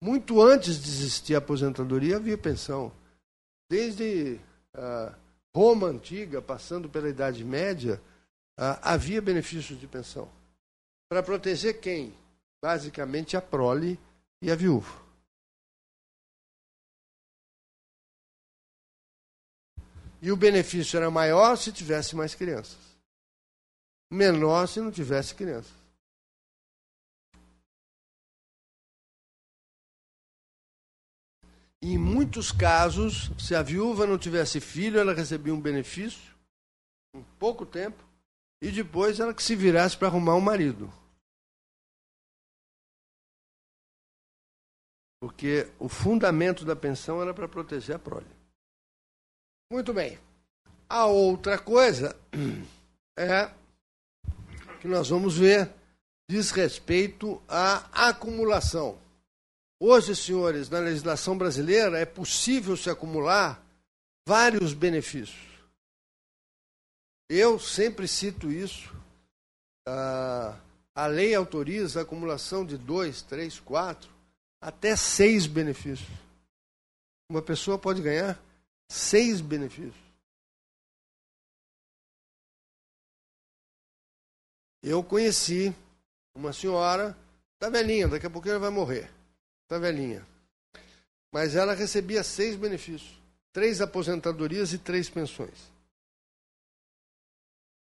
Muito antes de existir a aposentadoria, havia pensão. Desde ah, Roma antiga, passando pela Idade Média, ah, havia benefícios de pensão. Para proteger quem? Basicamente a prole e a viúva. E o benefício era maior se tivesse mais crianças. Menor se não tivesse crianças. Em muitos casos, se a viúva não tivesse filho, ela recebia um benefício, em pouco tempo, e depois ela que se virasse para arrumar um marido. Porque o fundamento da pensão era para proteger a prole. Muito bem. A outra coisa [clears throat] é que nós vamos ver diz respeito à acumulação. Hoje, senhores, na legislação brasileira é possível se acumular vários benefícios. Eu sempre cito isso. Ah, a lei autoriza a acumulação de dois, três, quatro, até seis benefícios. Uma pessoa pode ganhar Seis benefícios. Eu conheci uma senhora, está velhinha, daqui a pouco ela vai morrer. Está velhinha. Mas ela recebia seis benefícios: três aposentadorias e três pensões.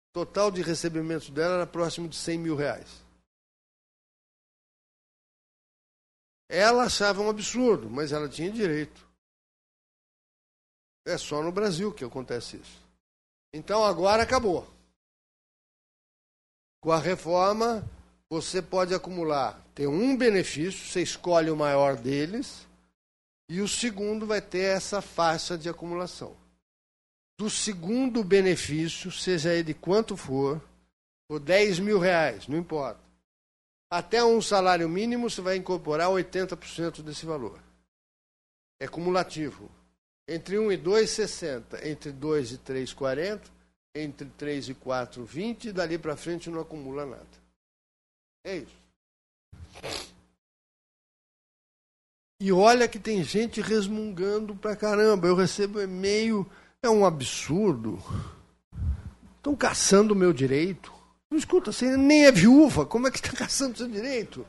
O total de recebimentos dela era próximo de 100 mil reais. Ela achava um absurdo, mas ela tinha direito. É só no Brasil que acontece isso. Então agora acabou. Com a reforma, você pode acumular, tem um benefício, você escolhe o maior deles, e o segundo vai ter essa faixa de acumulação. Do segundo benefício, seja ele quanto for, por 10 mil reais, não importa. Até um salário mínimo, você vai incorporar 80% desse valor. É cumulativo. Entre 1 e 2, 60. Entre 2 e 3, 40. Entre 3 e 4, 20. E dali para frente não acumula nada. É isso. E olha que tem gente resmungando pra caramba. Eu recebo e-mail. É um absurdo. Estão caçando o meu direito. Não escuta, você nem é viúva. Como é que está caçando o seu direito?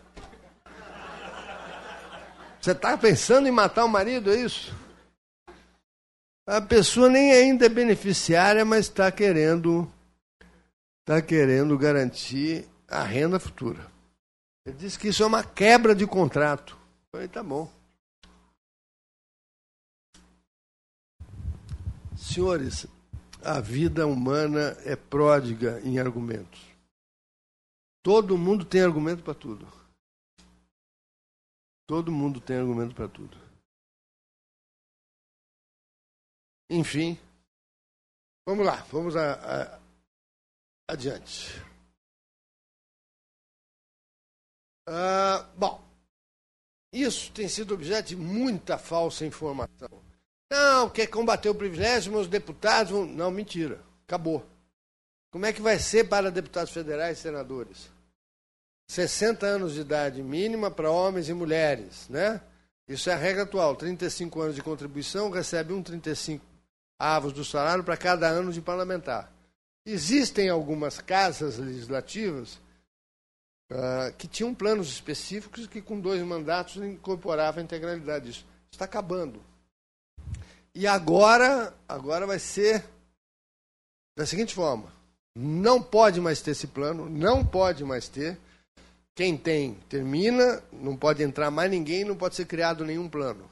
Você está pensando em matar o marido, é isso? A pessoa nem ainda é beneficiária, mas está querendo, tá querendo garantir a renda futura. Ele disse que isso é uma quebra de contrato. Eu falei, tá bom. Senhores, a vida humana é pródiga em argumentos. Todo mundo tem argumento para tudo. Todo mundo tem argumento para tudo. enfim. Vamos lá, vamos a, a, adiante. Ah, bom, isso tem sido objeto de muita falsa informação. Não, quer combater o privilégio, meus deputados vão. Não, mentira. Acabou. Como é que vai ser para deputados federais e senadores? 60 anos de idade mínima para homens e mulheres, né? Isso é a regra atual. 35 anos de contribuição, recebe um 35 avos do salário para cada ano de parlamentar. Existem algumas casas legislativas uh, que tinham planos específicos que, com dois mandatos, incorporavam a integralidade disso. Está acabando. E agora, agora vai ser da seguinte forma: não pode mais ter esse plano, não pode mais ter. Quem tem, termina, não pode entrar mais ninguém, não pode ser criado nenhum plano.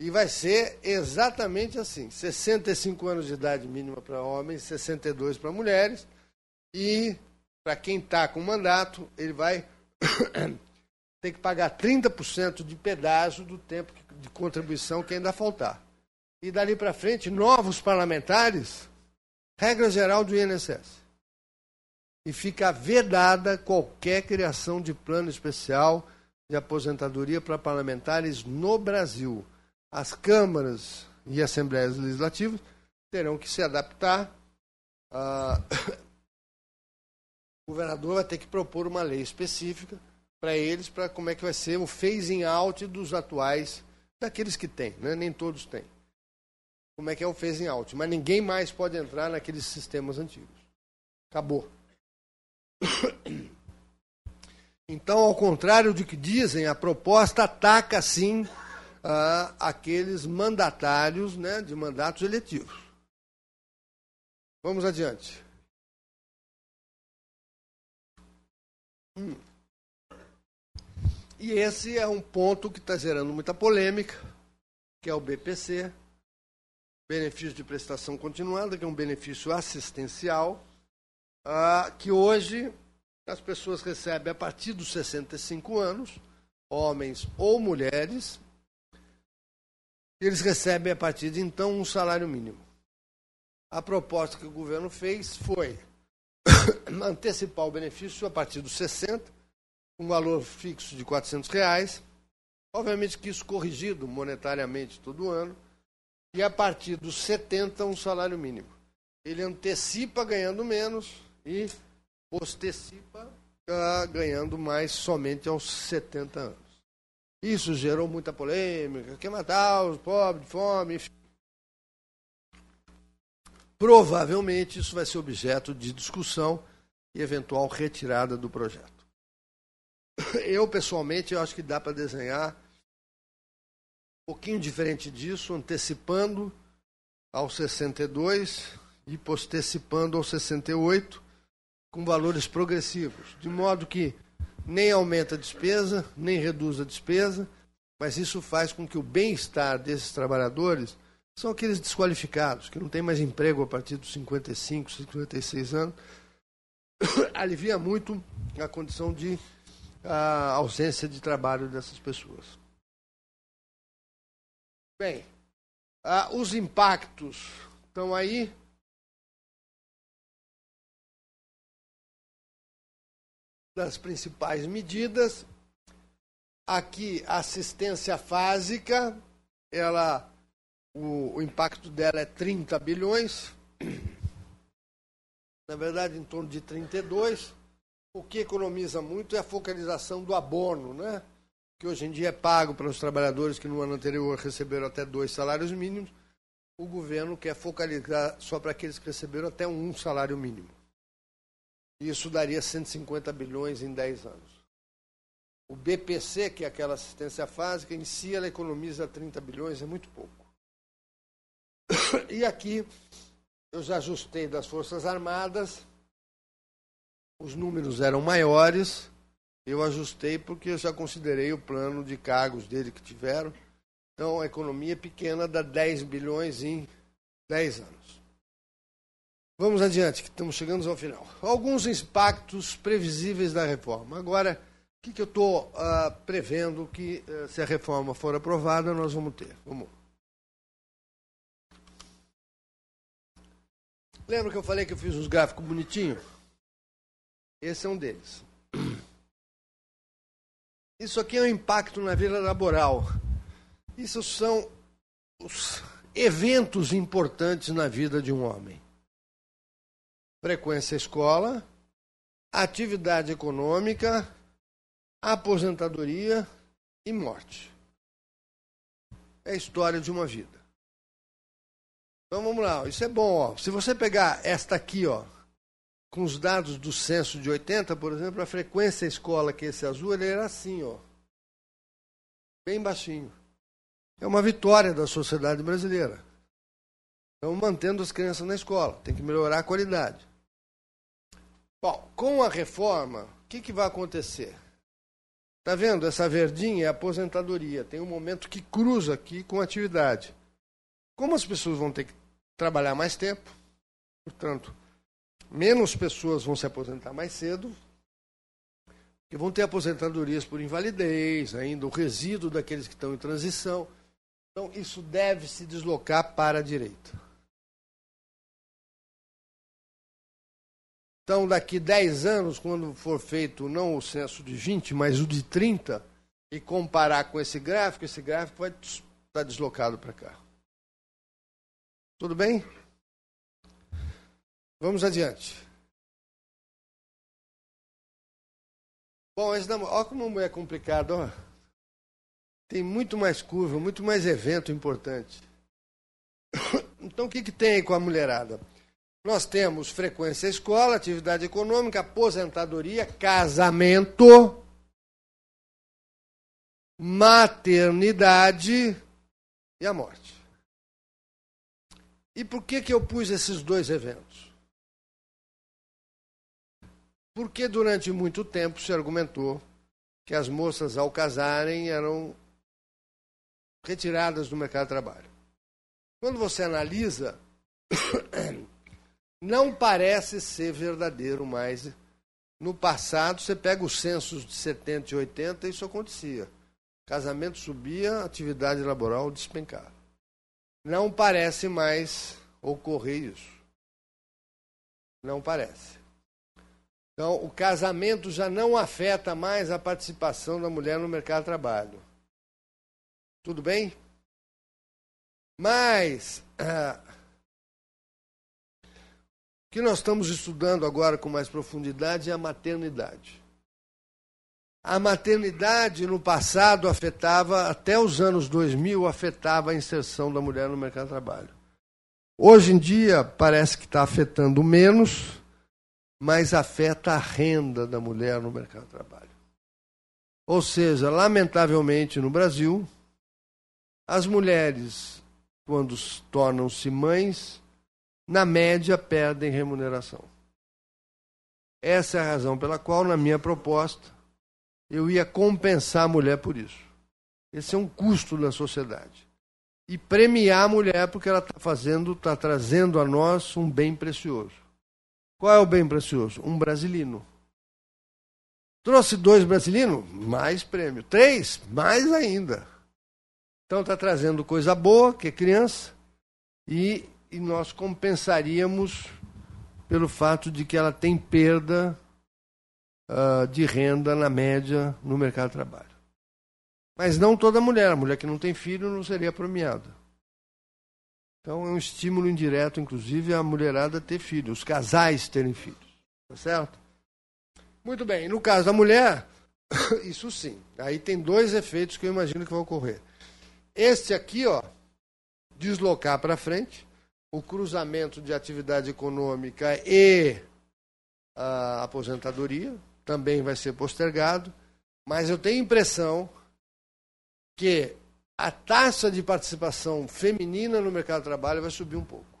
E vai ser exatamente assim: 65 anos de idade mínima para homens, 62 para mulheres. E para quem está com mandato, ele vai [coughs] ter que pagar 30% de pedágio do tempo de contribuição que ainda faltar. E dali para frente, novos parlamentares, regra geral do INSS e fica vedada qualquer criação de plano especial de aposentadoria para parlamentares no Brasil. As câmaras e assembleias legislativas terão que se adaptar. Ah, o governador vai ter que propor uma lei específica para eles, para como é que vai ser o phasing out dos atuais, daqueles que têm, né? nem todos têm. Como é que é o phasing out. Mas ninguém mais pode entrar naqueles sistemas antigos. Acabou. [coughs] Então, ao contrário do que dizem, a proposta ataca, sim, aqueles mandatários né, de mandatos eletivos. Vamos adiante. E esse é um ponto que está gerando muita polêmica, que é o BPC, benefício de prestação continuada, que é um benefício assistencial, ah, que hoje as pessoas recebem a partir dos 65 anos, homens ou mulheres, eles recebem a partir de então um salário mínimo. A proposta que o governo fez foi antecipar o benefício a partir dos 60, um valor fixo de 400 reais, obviamente que isso corrigido monetariamente todo ano, e a partir dos 70 um salário mínimo. Ele antecipa ganhando menos, e postecipa uh, ganhando mais somente aos 70 anos. Isso gerou muita polêmica, quer matar os pobres fome, enfim. Provavelmente isso vai ser objeto de discussão e eventual retirada do projeto. Eu, pessoalmente, eu acho que dá para desenhar um pouquinho diferente disso, antecipando aos 62 e postecipando aos 68, com valores progressivos, de modo que nem aumenta a despesa, nem reduz a despesa, mas isso faz com que o bem-estar desses trabalhadores são aqueles desqualificados, que não têm mais emprego a partir dos 55, 56 anos, [coughs] alivia muito a condição de a ausência de trabalho dessas pessoas. Bem, ah, os impactos estão aí. das principais medidas. Aqui, assistência fásica, ela, o, o impacto dela é 30 bilhões. Na verdade, em torno de 32. O que economiza muito é a focalização do abono, né? que hoje em dia é pago para os trabalhadores que no ano anterior receberam até dois salários mínimos. O governo quer focalizar só para aqueles que receberam até um salário mínimo. Isso daria 150 bilhões em 10 anos. O BPC, que é aquela assistência fásica, em si ela economiza 30 bilhões, é muito pouco. [coughs] E aqui eu já ajustei das Forças Armadas, os números eram maiores, eu ajustei porque eu já considerei o plano de cargos dele que tiveram. Então a economia pequena dá 10 bilhões em 10 anos. Vamos adiante, que estamos chegando ao final. Alguns impactos previsíveis da reforma. Agora, o que, que eu estou uh, prevendo que, uh, se a reforma for aprovada, nós vamos ter? Vamos. Lembra que eu falei que eu fiz uns gráficos bonitinhos? Esse é um deles. [clears throat] Isso aqui é o um impacto na vida laboral. Isso são os eventos importantes na vida de um homem. Frequência escola, atividade econômica, aposentadoria e morte. É a história de uma vida. Então vamos lá, isso é bom. Ó. Se você pegar esta aqui, ó, com os dados do censo de 80, por exemplo, a frequência escola, que é esse azul, ele era assim, ó, bem baixinho. É uma vitória da sociedade brasileira. Estamos mantendo as crianças na escola, tem que melhorar a qualidade. Bom, com a reforma, o que, que vai acontecer? Está vendo? Essa verdinha é aposentadoria. Tem um momento que cruza aqui com atividade. Como as pessoas vão ter que trabalhar mais tempo, portanto, menos pessoas vão se aposentar mais cedo, que vão ter aposentadorias por invalidez, ainda o resíduo daqueles que estão em transição. Então, isso deve se deslocar para a direita. Então, daqui 10 anos, quando for feito não o censo de 20, mas o de 30, e comparar com esse gráfico, esse gráfico vai estar deslocado para cá. Tudo bem? Vamos adiante. Bom, esse olha como é complicado. Ó. Tem muito mais curva, muito mais evento importante. [coughs] Então, o que, que tem aí com a mulherada? Nós temos frequência escola, atividade econômica, aposentadoria, casamento, maternidade e a morte. E por que, que eu pus esses dois eventos? Porque durante muito tempo se argumentou que as moças, ao casarem, eram retiradas do mercado de trabalho. Quando você analisa [coughs] não parece ser verdadeiro mais. No passado, você pega os censos de 70 e 80, isso acontecia. Casamento subia, atividade laboral despencava. Não parece mais ocorrer isso. Não parece. Então, o casamento já não afeta mais a participação da mulher no mercado de trabalho. Tudo bem? Mas, ah, o que nós estamos estudando agora com mais profundidade é a maternidade. A maternidade no passado afetava, até os anos 2000, afetava a inserção da mulher no mercado de trabalho. Hoje em dia parece que está afetando menos, mas afeta a renda da mulher no mercado de trabalho. Ou seja, lamentavelmente no Brasil, as mulheres, quando tornam-se mães, na média, perdem remuneração. Essa é a razão pela qual, na minha proposta, eu ia compensar a mulher por isso. Esse é um custo da sociedade. E premiar a mulher porque ela está fazendo, está trazendo a nós um bem precioso. Qual é o bem precioso? Um brasilino. Trouxe dois brasileiros? Mais prêmio. Três? Mais ainda. Então está trazendo coisa boa, que é criança, e e nós compensaríamos pelo fato de que ela tem perda uh, de renda na média no mercado de trabalho. Mas não toda mulher, a mulher que não tem filho não seria premiada. Então é um estímulo indireto, inclusive, a mulherada ter filhos, os casais terem filhos. Tá certo? Muito bem, no caso da mulher, [coughs] isso sim. Aí tem dois efeitos que eu imagino que vão ocorrer. Este aqui, ó, deslocar para frente, o cruzamento de atividade econômica e a aposentadoria também vai ser postergado, mas eu tenho a impressão que a taxa de participação feminina no mercado de trabalho vai subir um pouco.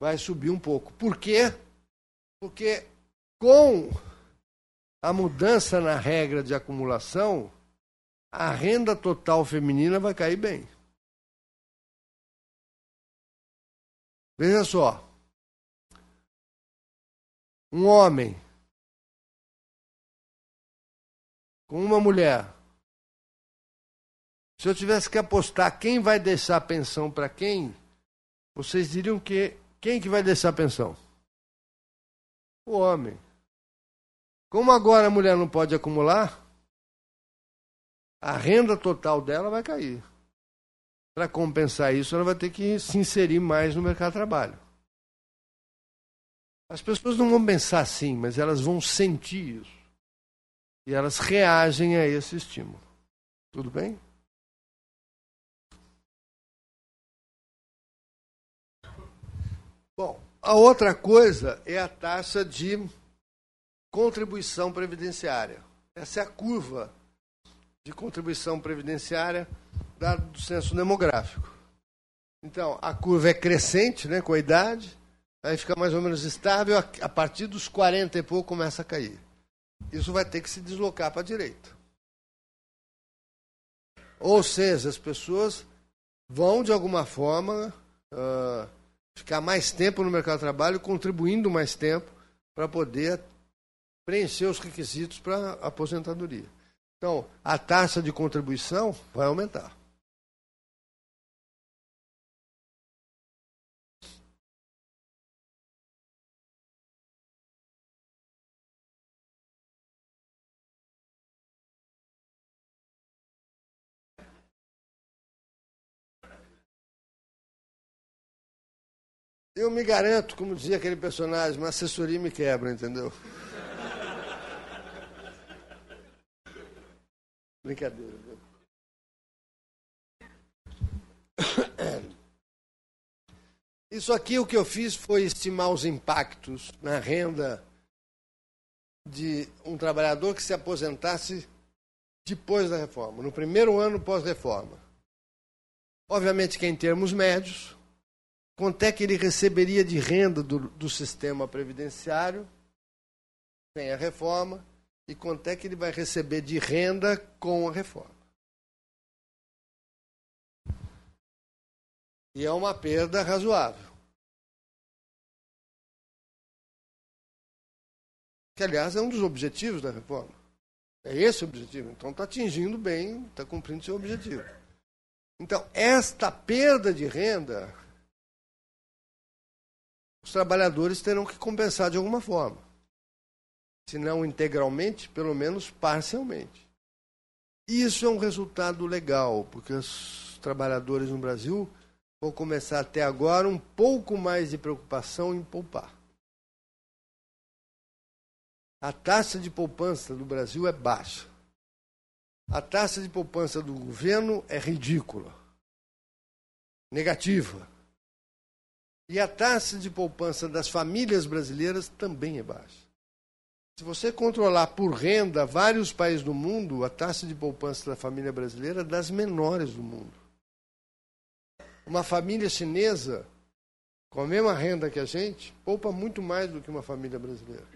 Vai subir um pouco. Por quê? Porque com a mudança na regra de acumulação, a renda total feminina vai cair bem. Veja só. Um homem com uma mulher. Se eu tivesse que apostar quem vai deixar a pensão para quem, vocês diriam que quem que vai descer a pensão? O homem. Como agora a mulher não pode acumular, a renda total dela vai cair. Para compensar isso, ela vai ter que se inserir mais no mercado de trabalho. As pessoas não vão pensar assim, mas elas vão sentir isso. E elas reagem a esse estímulo. Tudo bem? Bom, a outra coisa é a taxa de contribuição previdenciária. Essa é a curva de contribuição previdenciária dado do censo demográfico. Então, a curva é crescente, né, com a idade, aí fica mais ou menos estável, a partir dos 40 e pouco começa a cair. Isso vai ter que se deslocar para a direita. Ou seja, as pessoas vão, de alguma forma, uh, ficar mais tempo no mercado de trabalho, contribuindo mais tempo para poder preencher os requisitos para aposentadoria. Então, a taxa de contribuição vai aumentar. Eu me garanto, como dizia aquele personagem, uma assessoria me quebra, entendeu? Brincadeira. Isso aqui o que eu fiz foi estimar os impactos na renda de um trabalhador que se aposentasse depois da reforma, no primeiro ano pós-reforma. Obviamente que em termos médios, quanto é que ele receberia de renda do, do sistema previdenciário sem a reforma e quanto é que ele vai receber de renda com a reforma. E é uma perda razoável. Que, aliás, é um dos objetivos da reforma. É esse o objetivo. Então, está atingindo bem, está cumprindo seu objetivo. Então, esta perda de renda os trabalhadores terão que compensar de alguma forma. Se não integralmente, pelo menos parcialmente. Isso é um resultado legal, porque os trabalhadores no Brasil vão começar até agora um pouco mais de preocupação em poupar. A taxa de poupança do Brasil é baixa. A taxa de poupança do governo é ridícula, negativa. E a taxa de poupança das famílias brasileiras também é baixa. Se você controlar por renda vários países do mundo, a taxa de poupança da família brasileira é das menores do mundo. Uma família chinesa, com a mesma renda que a gente, poupa muito mais do que uma família brasileira.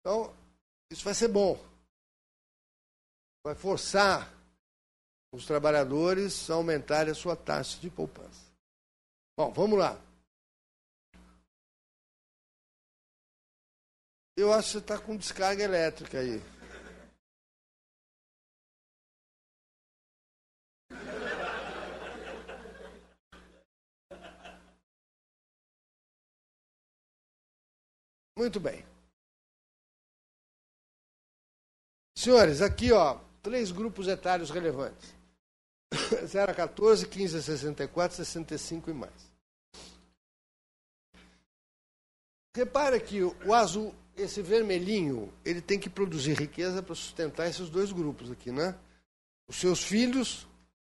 Então, isso vai ser bom. Vai forçar os trabalhadores a aumentarem a sua taxa de poupança. Bom, vamos lá. Eu acho que você está com descarga elétrica aí. Muito bem. Senhores, aqui ó, três grupos etários relevantes. [coughs] 0 a 14, 15 a 64, 65 e mais. Repara que o azul, esse vermelhinho, ele tem que produzir riqueza para sustentar esses dois grupos aqui, né? Os seus filhos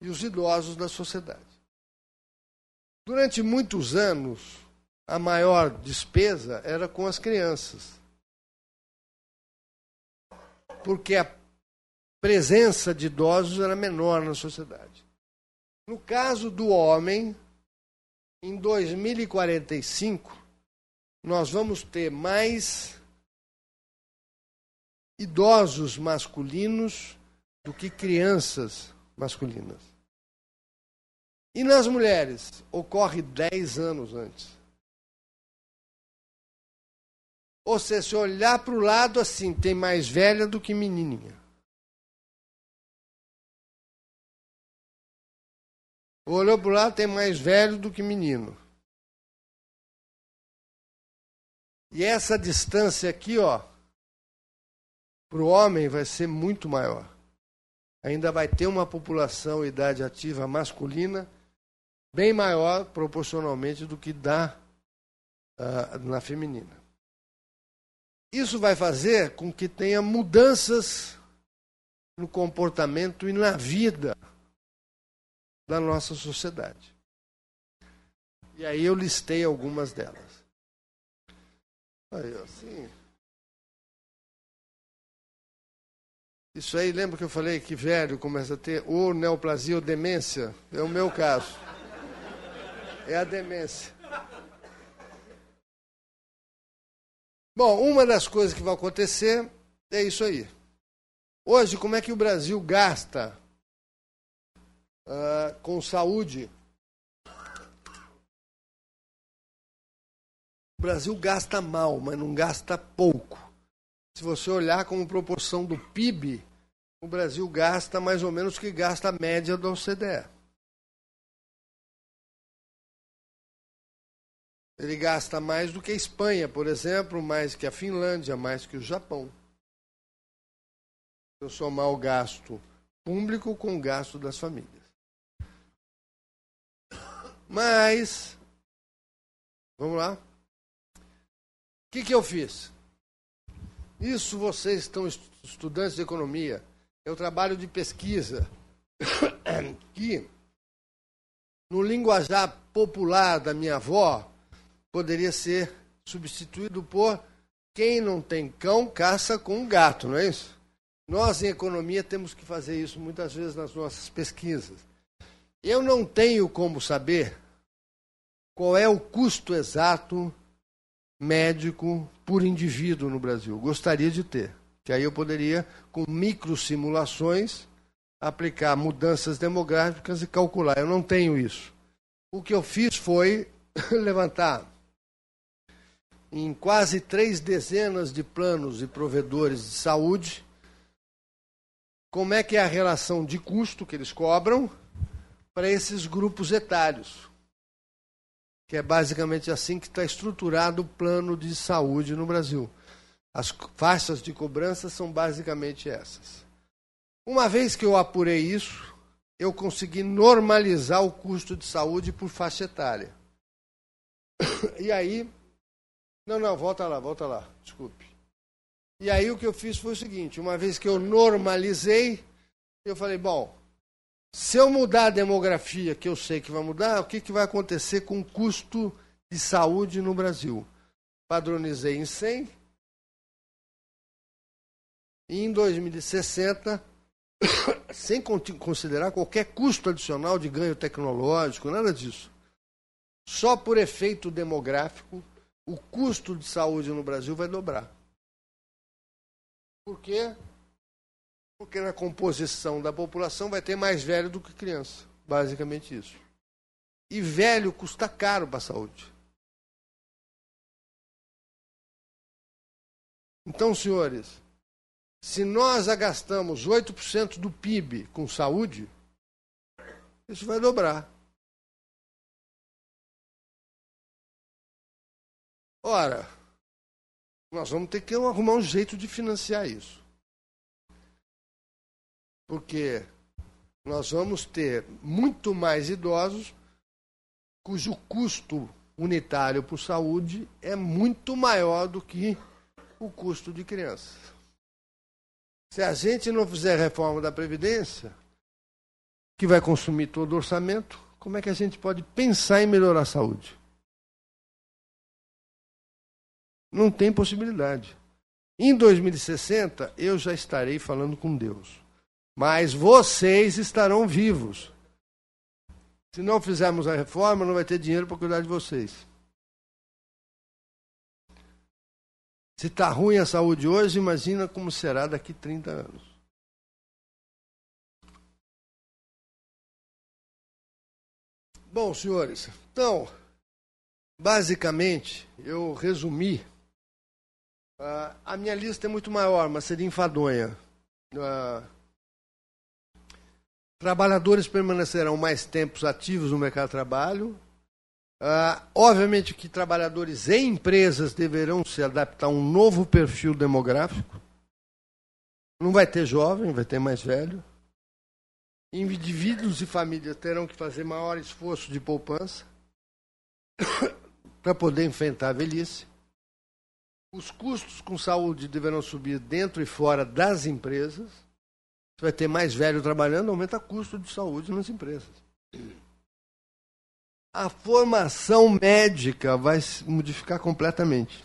e os idosos da sociedade. Durante muitos anos, a maior despesa era com as crianças. Porque a presença de idosos era menor na sociedade. No caso do homem, em 2045, nós vamos ter mais idosos masculinos do que crianças masculinas. E nas mulheres, ocorre 10 anos antes. Ou seja, se olhar para o lado assim, tem mais velha do que menininha. Olhou para o lado, tem mais velho do que menino. E essa distância aqui, ó, para o homem vai ser muito maior. Ainda vai ter uma população idade ativa masculina bem maior proporcionalmente do que dá uh, na feminina. Isso vai fazer com que tenha mudanças no comportamento e na vida da nossa sociedade. E aí eu listei algumas delas. Aí, assim. Isso aí, lembra que eu falei que velho começa a ter ou neoplasia ou demência? É o meu caso. É a demência. Bom, uma das coisas que vai acontecer é isso aí. Hoje, como é que o Brasil gasta uh, com saúde? O Brasil gasta mal, mas não gasta pouco. Se você olhar como proporção do PIB, o Brasil gasta mais ou menos o que gasta a média da OCDE. Ele gasta mais do que a Espanha, por exemplo, mais que a Finlândia, mais que o Japão. Se eu somar o gasto público com o gasto das famílias. Mas, vamos lá. O que, que eu fiz? Isso vocês estão estudantes de economia. É o trabalho de pesquisa [coughs] que, no linguajar popular da minha avó, poderia ser substituído por quem não tem cão caça com gato, não é isso? Nós, em economia, temos que fazer isso muitas vezes nas nossas pesquisas. Eu não tenho como saber qual é o custo exato médico por indivíduo no Brasil. Gostaria de ter. Que aí eu poderia, com microsimulações, aplicar mudanças demográficas e calcular. Eu não tenho isso. O que eu fiz foi [laughs] levantar em quase três dezenas de planos e provedores de saúde como é que é a relação de custo que eles cobram para esses grupos etários que é basicamente assim que está estruturado o plano de saúde no Brasil. As faixas de cobrança são basicamente essas. Uma vez que eu apurei isso, eu consegui normalizar o custo de saúde por faixa etária. [coughs] E aí. Não, não, volta lá, volta lá, desculpe. E aí o que eu fiz foi o seguinte: uma vez que eu normalizei, eu falei, bom, se eu mudar a demografia, que eu sei que vai mudar, o que, que vai acontecer com o custo de saúde no Brasil? Padronizei em 100. E em 2060, [coughs] sem considerar qualquer custo adicional de ganho tecnológico, nada disso. Só por efeito demográfico, o custo de saúde no Brasil vai dobrar. Por quê? Porque na composição da população vai ter mais velho do que criança. Basicamente isso. E velho custa caro para a saúde. Então, senhores, se nós gastamos 8% do PIB com saúde, isso vai dobrar. Ora, nós vamos ter que arrumar um jeito de financiar isso porque nós vamos ter muito mais idosos cujo custo unitário por saúde é muito maior do que o custo de crianças. Se a gente não fizer reforma da Previdência, que vai consumir todo o orçamento, como é que a gente pode pensar em melhorar a saúde? Não tem possibilidade. Em 2060, eu já estarei falando com Deus mas vocês estarão vivos. Se não fizermos a reforma, não vai ter dinheiro para cuidar de vocês. Se está ruim a saúde hoje, imagina como será daqui 30 anos. Bom, senhores, então, basicamente, eu resumi. Uh, a minha lista é muito maior, mas seria enfadonha. Uh, Trabalhadores permanecerão mais tempos ativos no mercado de trabalho. Ah, obviamente que trabalhadores e empresas deverão se adaptar a um novo perfil demográfico. Não vai ter jovem, vai ter mais velho. Indivíduos e famílias terão que fazer maior esforço de poupança [coughs] para poder enfrentar a velhice. Os custos com saúde deverão subir dentro e fora das empresas. Você vai ter mais velho trabalhando, aumenta custo de saúde nas empresas. A formação médica vai se modificar completamente.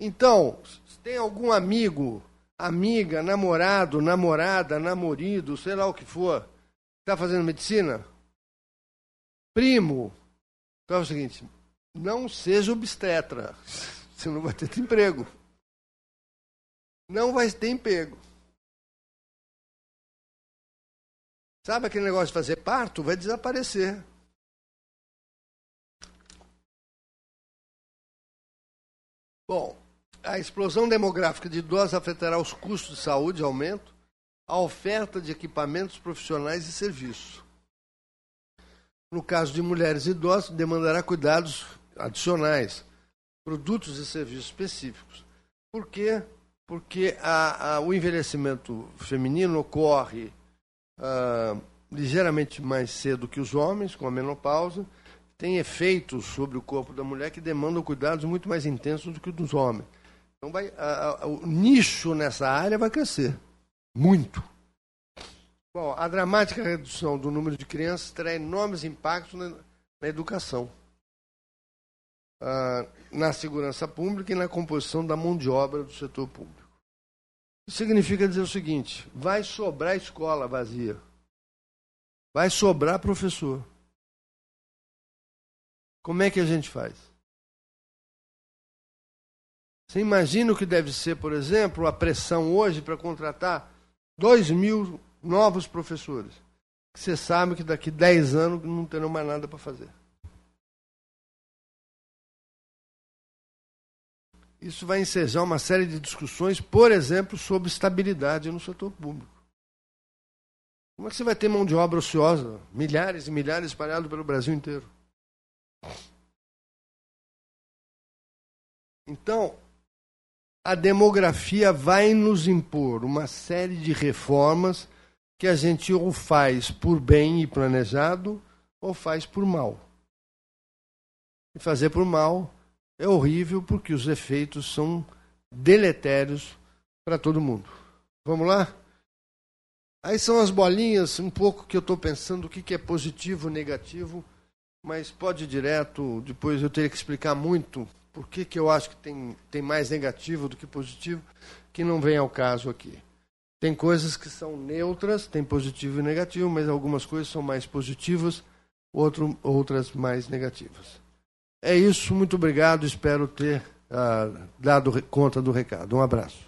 Então, se tem algum amigo, amiga, namorado, namorada, namorido, sei lá o que for, está fazendo medicina, primo, então é o seguinte, não seja obstetra, [laughs] você não vai ter emprego. Não vai ter emprego. Sabe aquele negócio de fazer parto? Vai desaparecer. Bom, a explosão demográfica de idosos afetará os custos de saúde, aumento, a oferta de equipamentos profissionais e serviços. No caso de mulheres idosas, demandará cuidados adicionais, produtos e serviços específicos. Por quê? Porque a, a, o envelhecimento feminino ocorre uh, ligeiramente mais cedo que os homens, com a menopausa, tem efeitos sobre o corpo da mulher que demandam cuidados muito mais intensos do que os dos homens. Então, vai, a, o nicho nessa área vai crescer muito. Bom, a dramática redução do número de crianças terá enormes impactos na, na educação, ah, na segurança pública e na composição da mão de obra do setor público. Significa dizer o seguinte: vai sobrar escola vazia, vai sobrar professor. Como é que a gente faz? Você imagina o que deve ser, por exemplo, a pressão hoje para contratar 2 mil novos professores. Você sabe que daqui 10 anos não terão mais nada para fazer. Isso vai ensejar uma série de discussões, por exemplo, sobre estabilidade no setor público. Como é que você vai ter mão de obra ociosa? Milhares e milhares espalhados pelo Brasil inteiro. Então, a demografia vai nos impor uma série de reformas que a gente ou faz por bem e planejado ou faz por mal. E fazer por mal é horrível porque os efeitos são deletérios para todo mundo. Vamos lá? Aí são as bolinhas, um pouco que eu estou pensando o que, que é positivo, negativo, mas pode ir direto, depois eu teria que explicar muito por que, que eu acho que tem, tem mais negativo do que positivo, que não vem ao caso aqui. Tem coisas que são neutras, tem positivo e negativo, mas algumas coisas são mais positivas, outro, outras mais negativas. É isso, muito obrigado. Espero ter ah, dado conta do recado. Um abraço.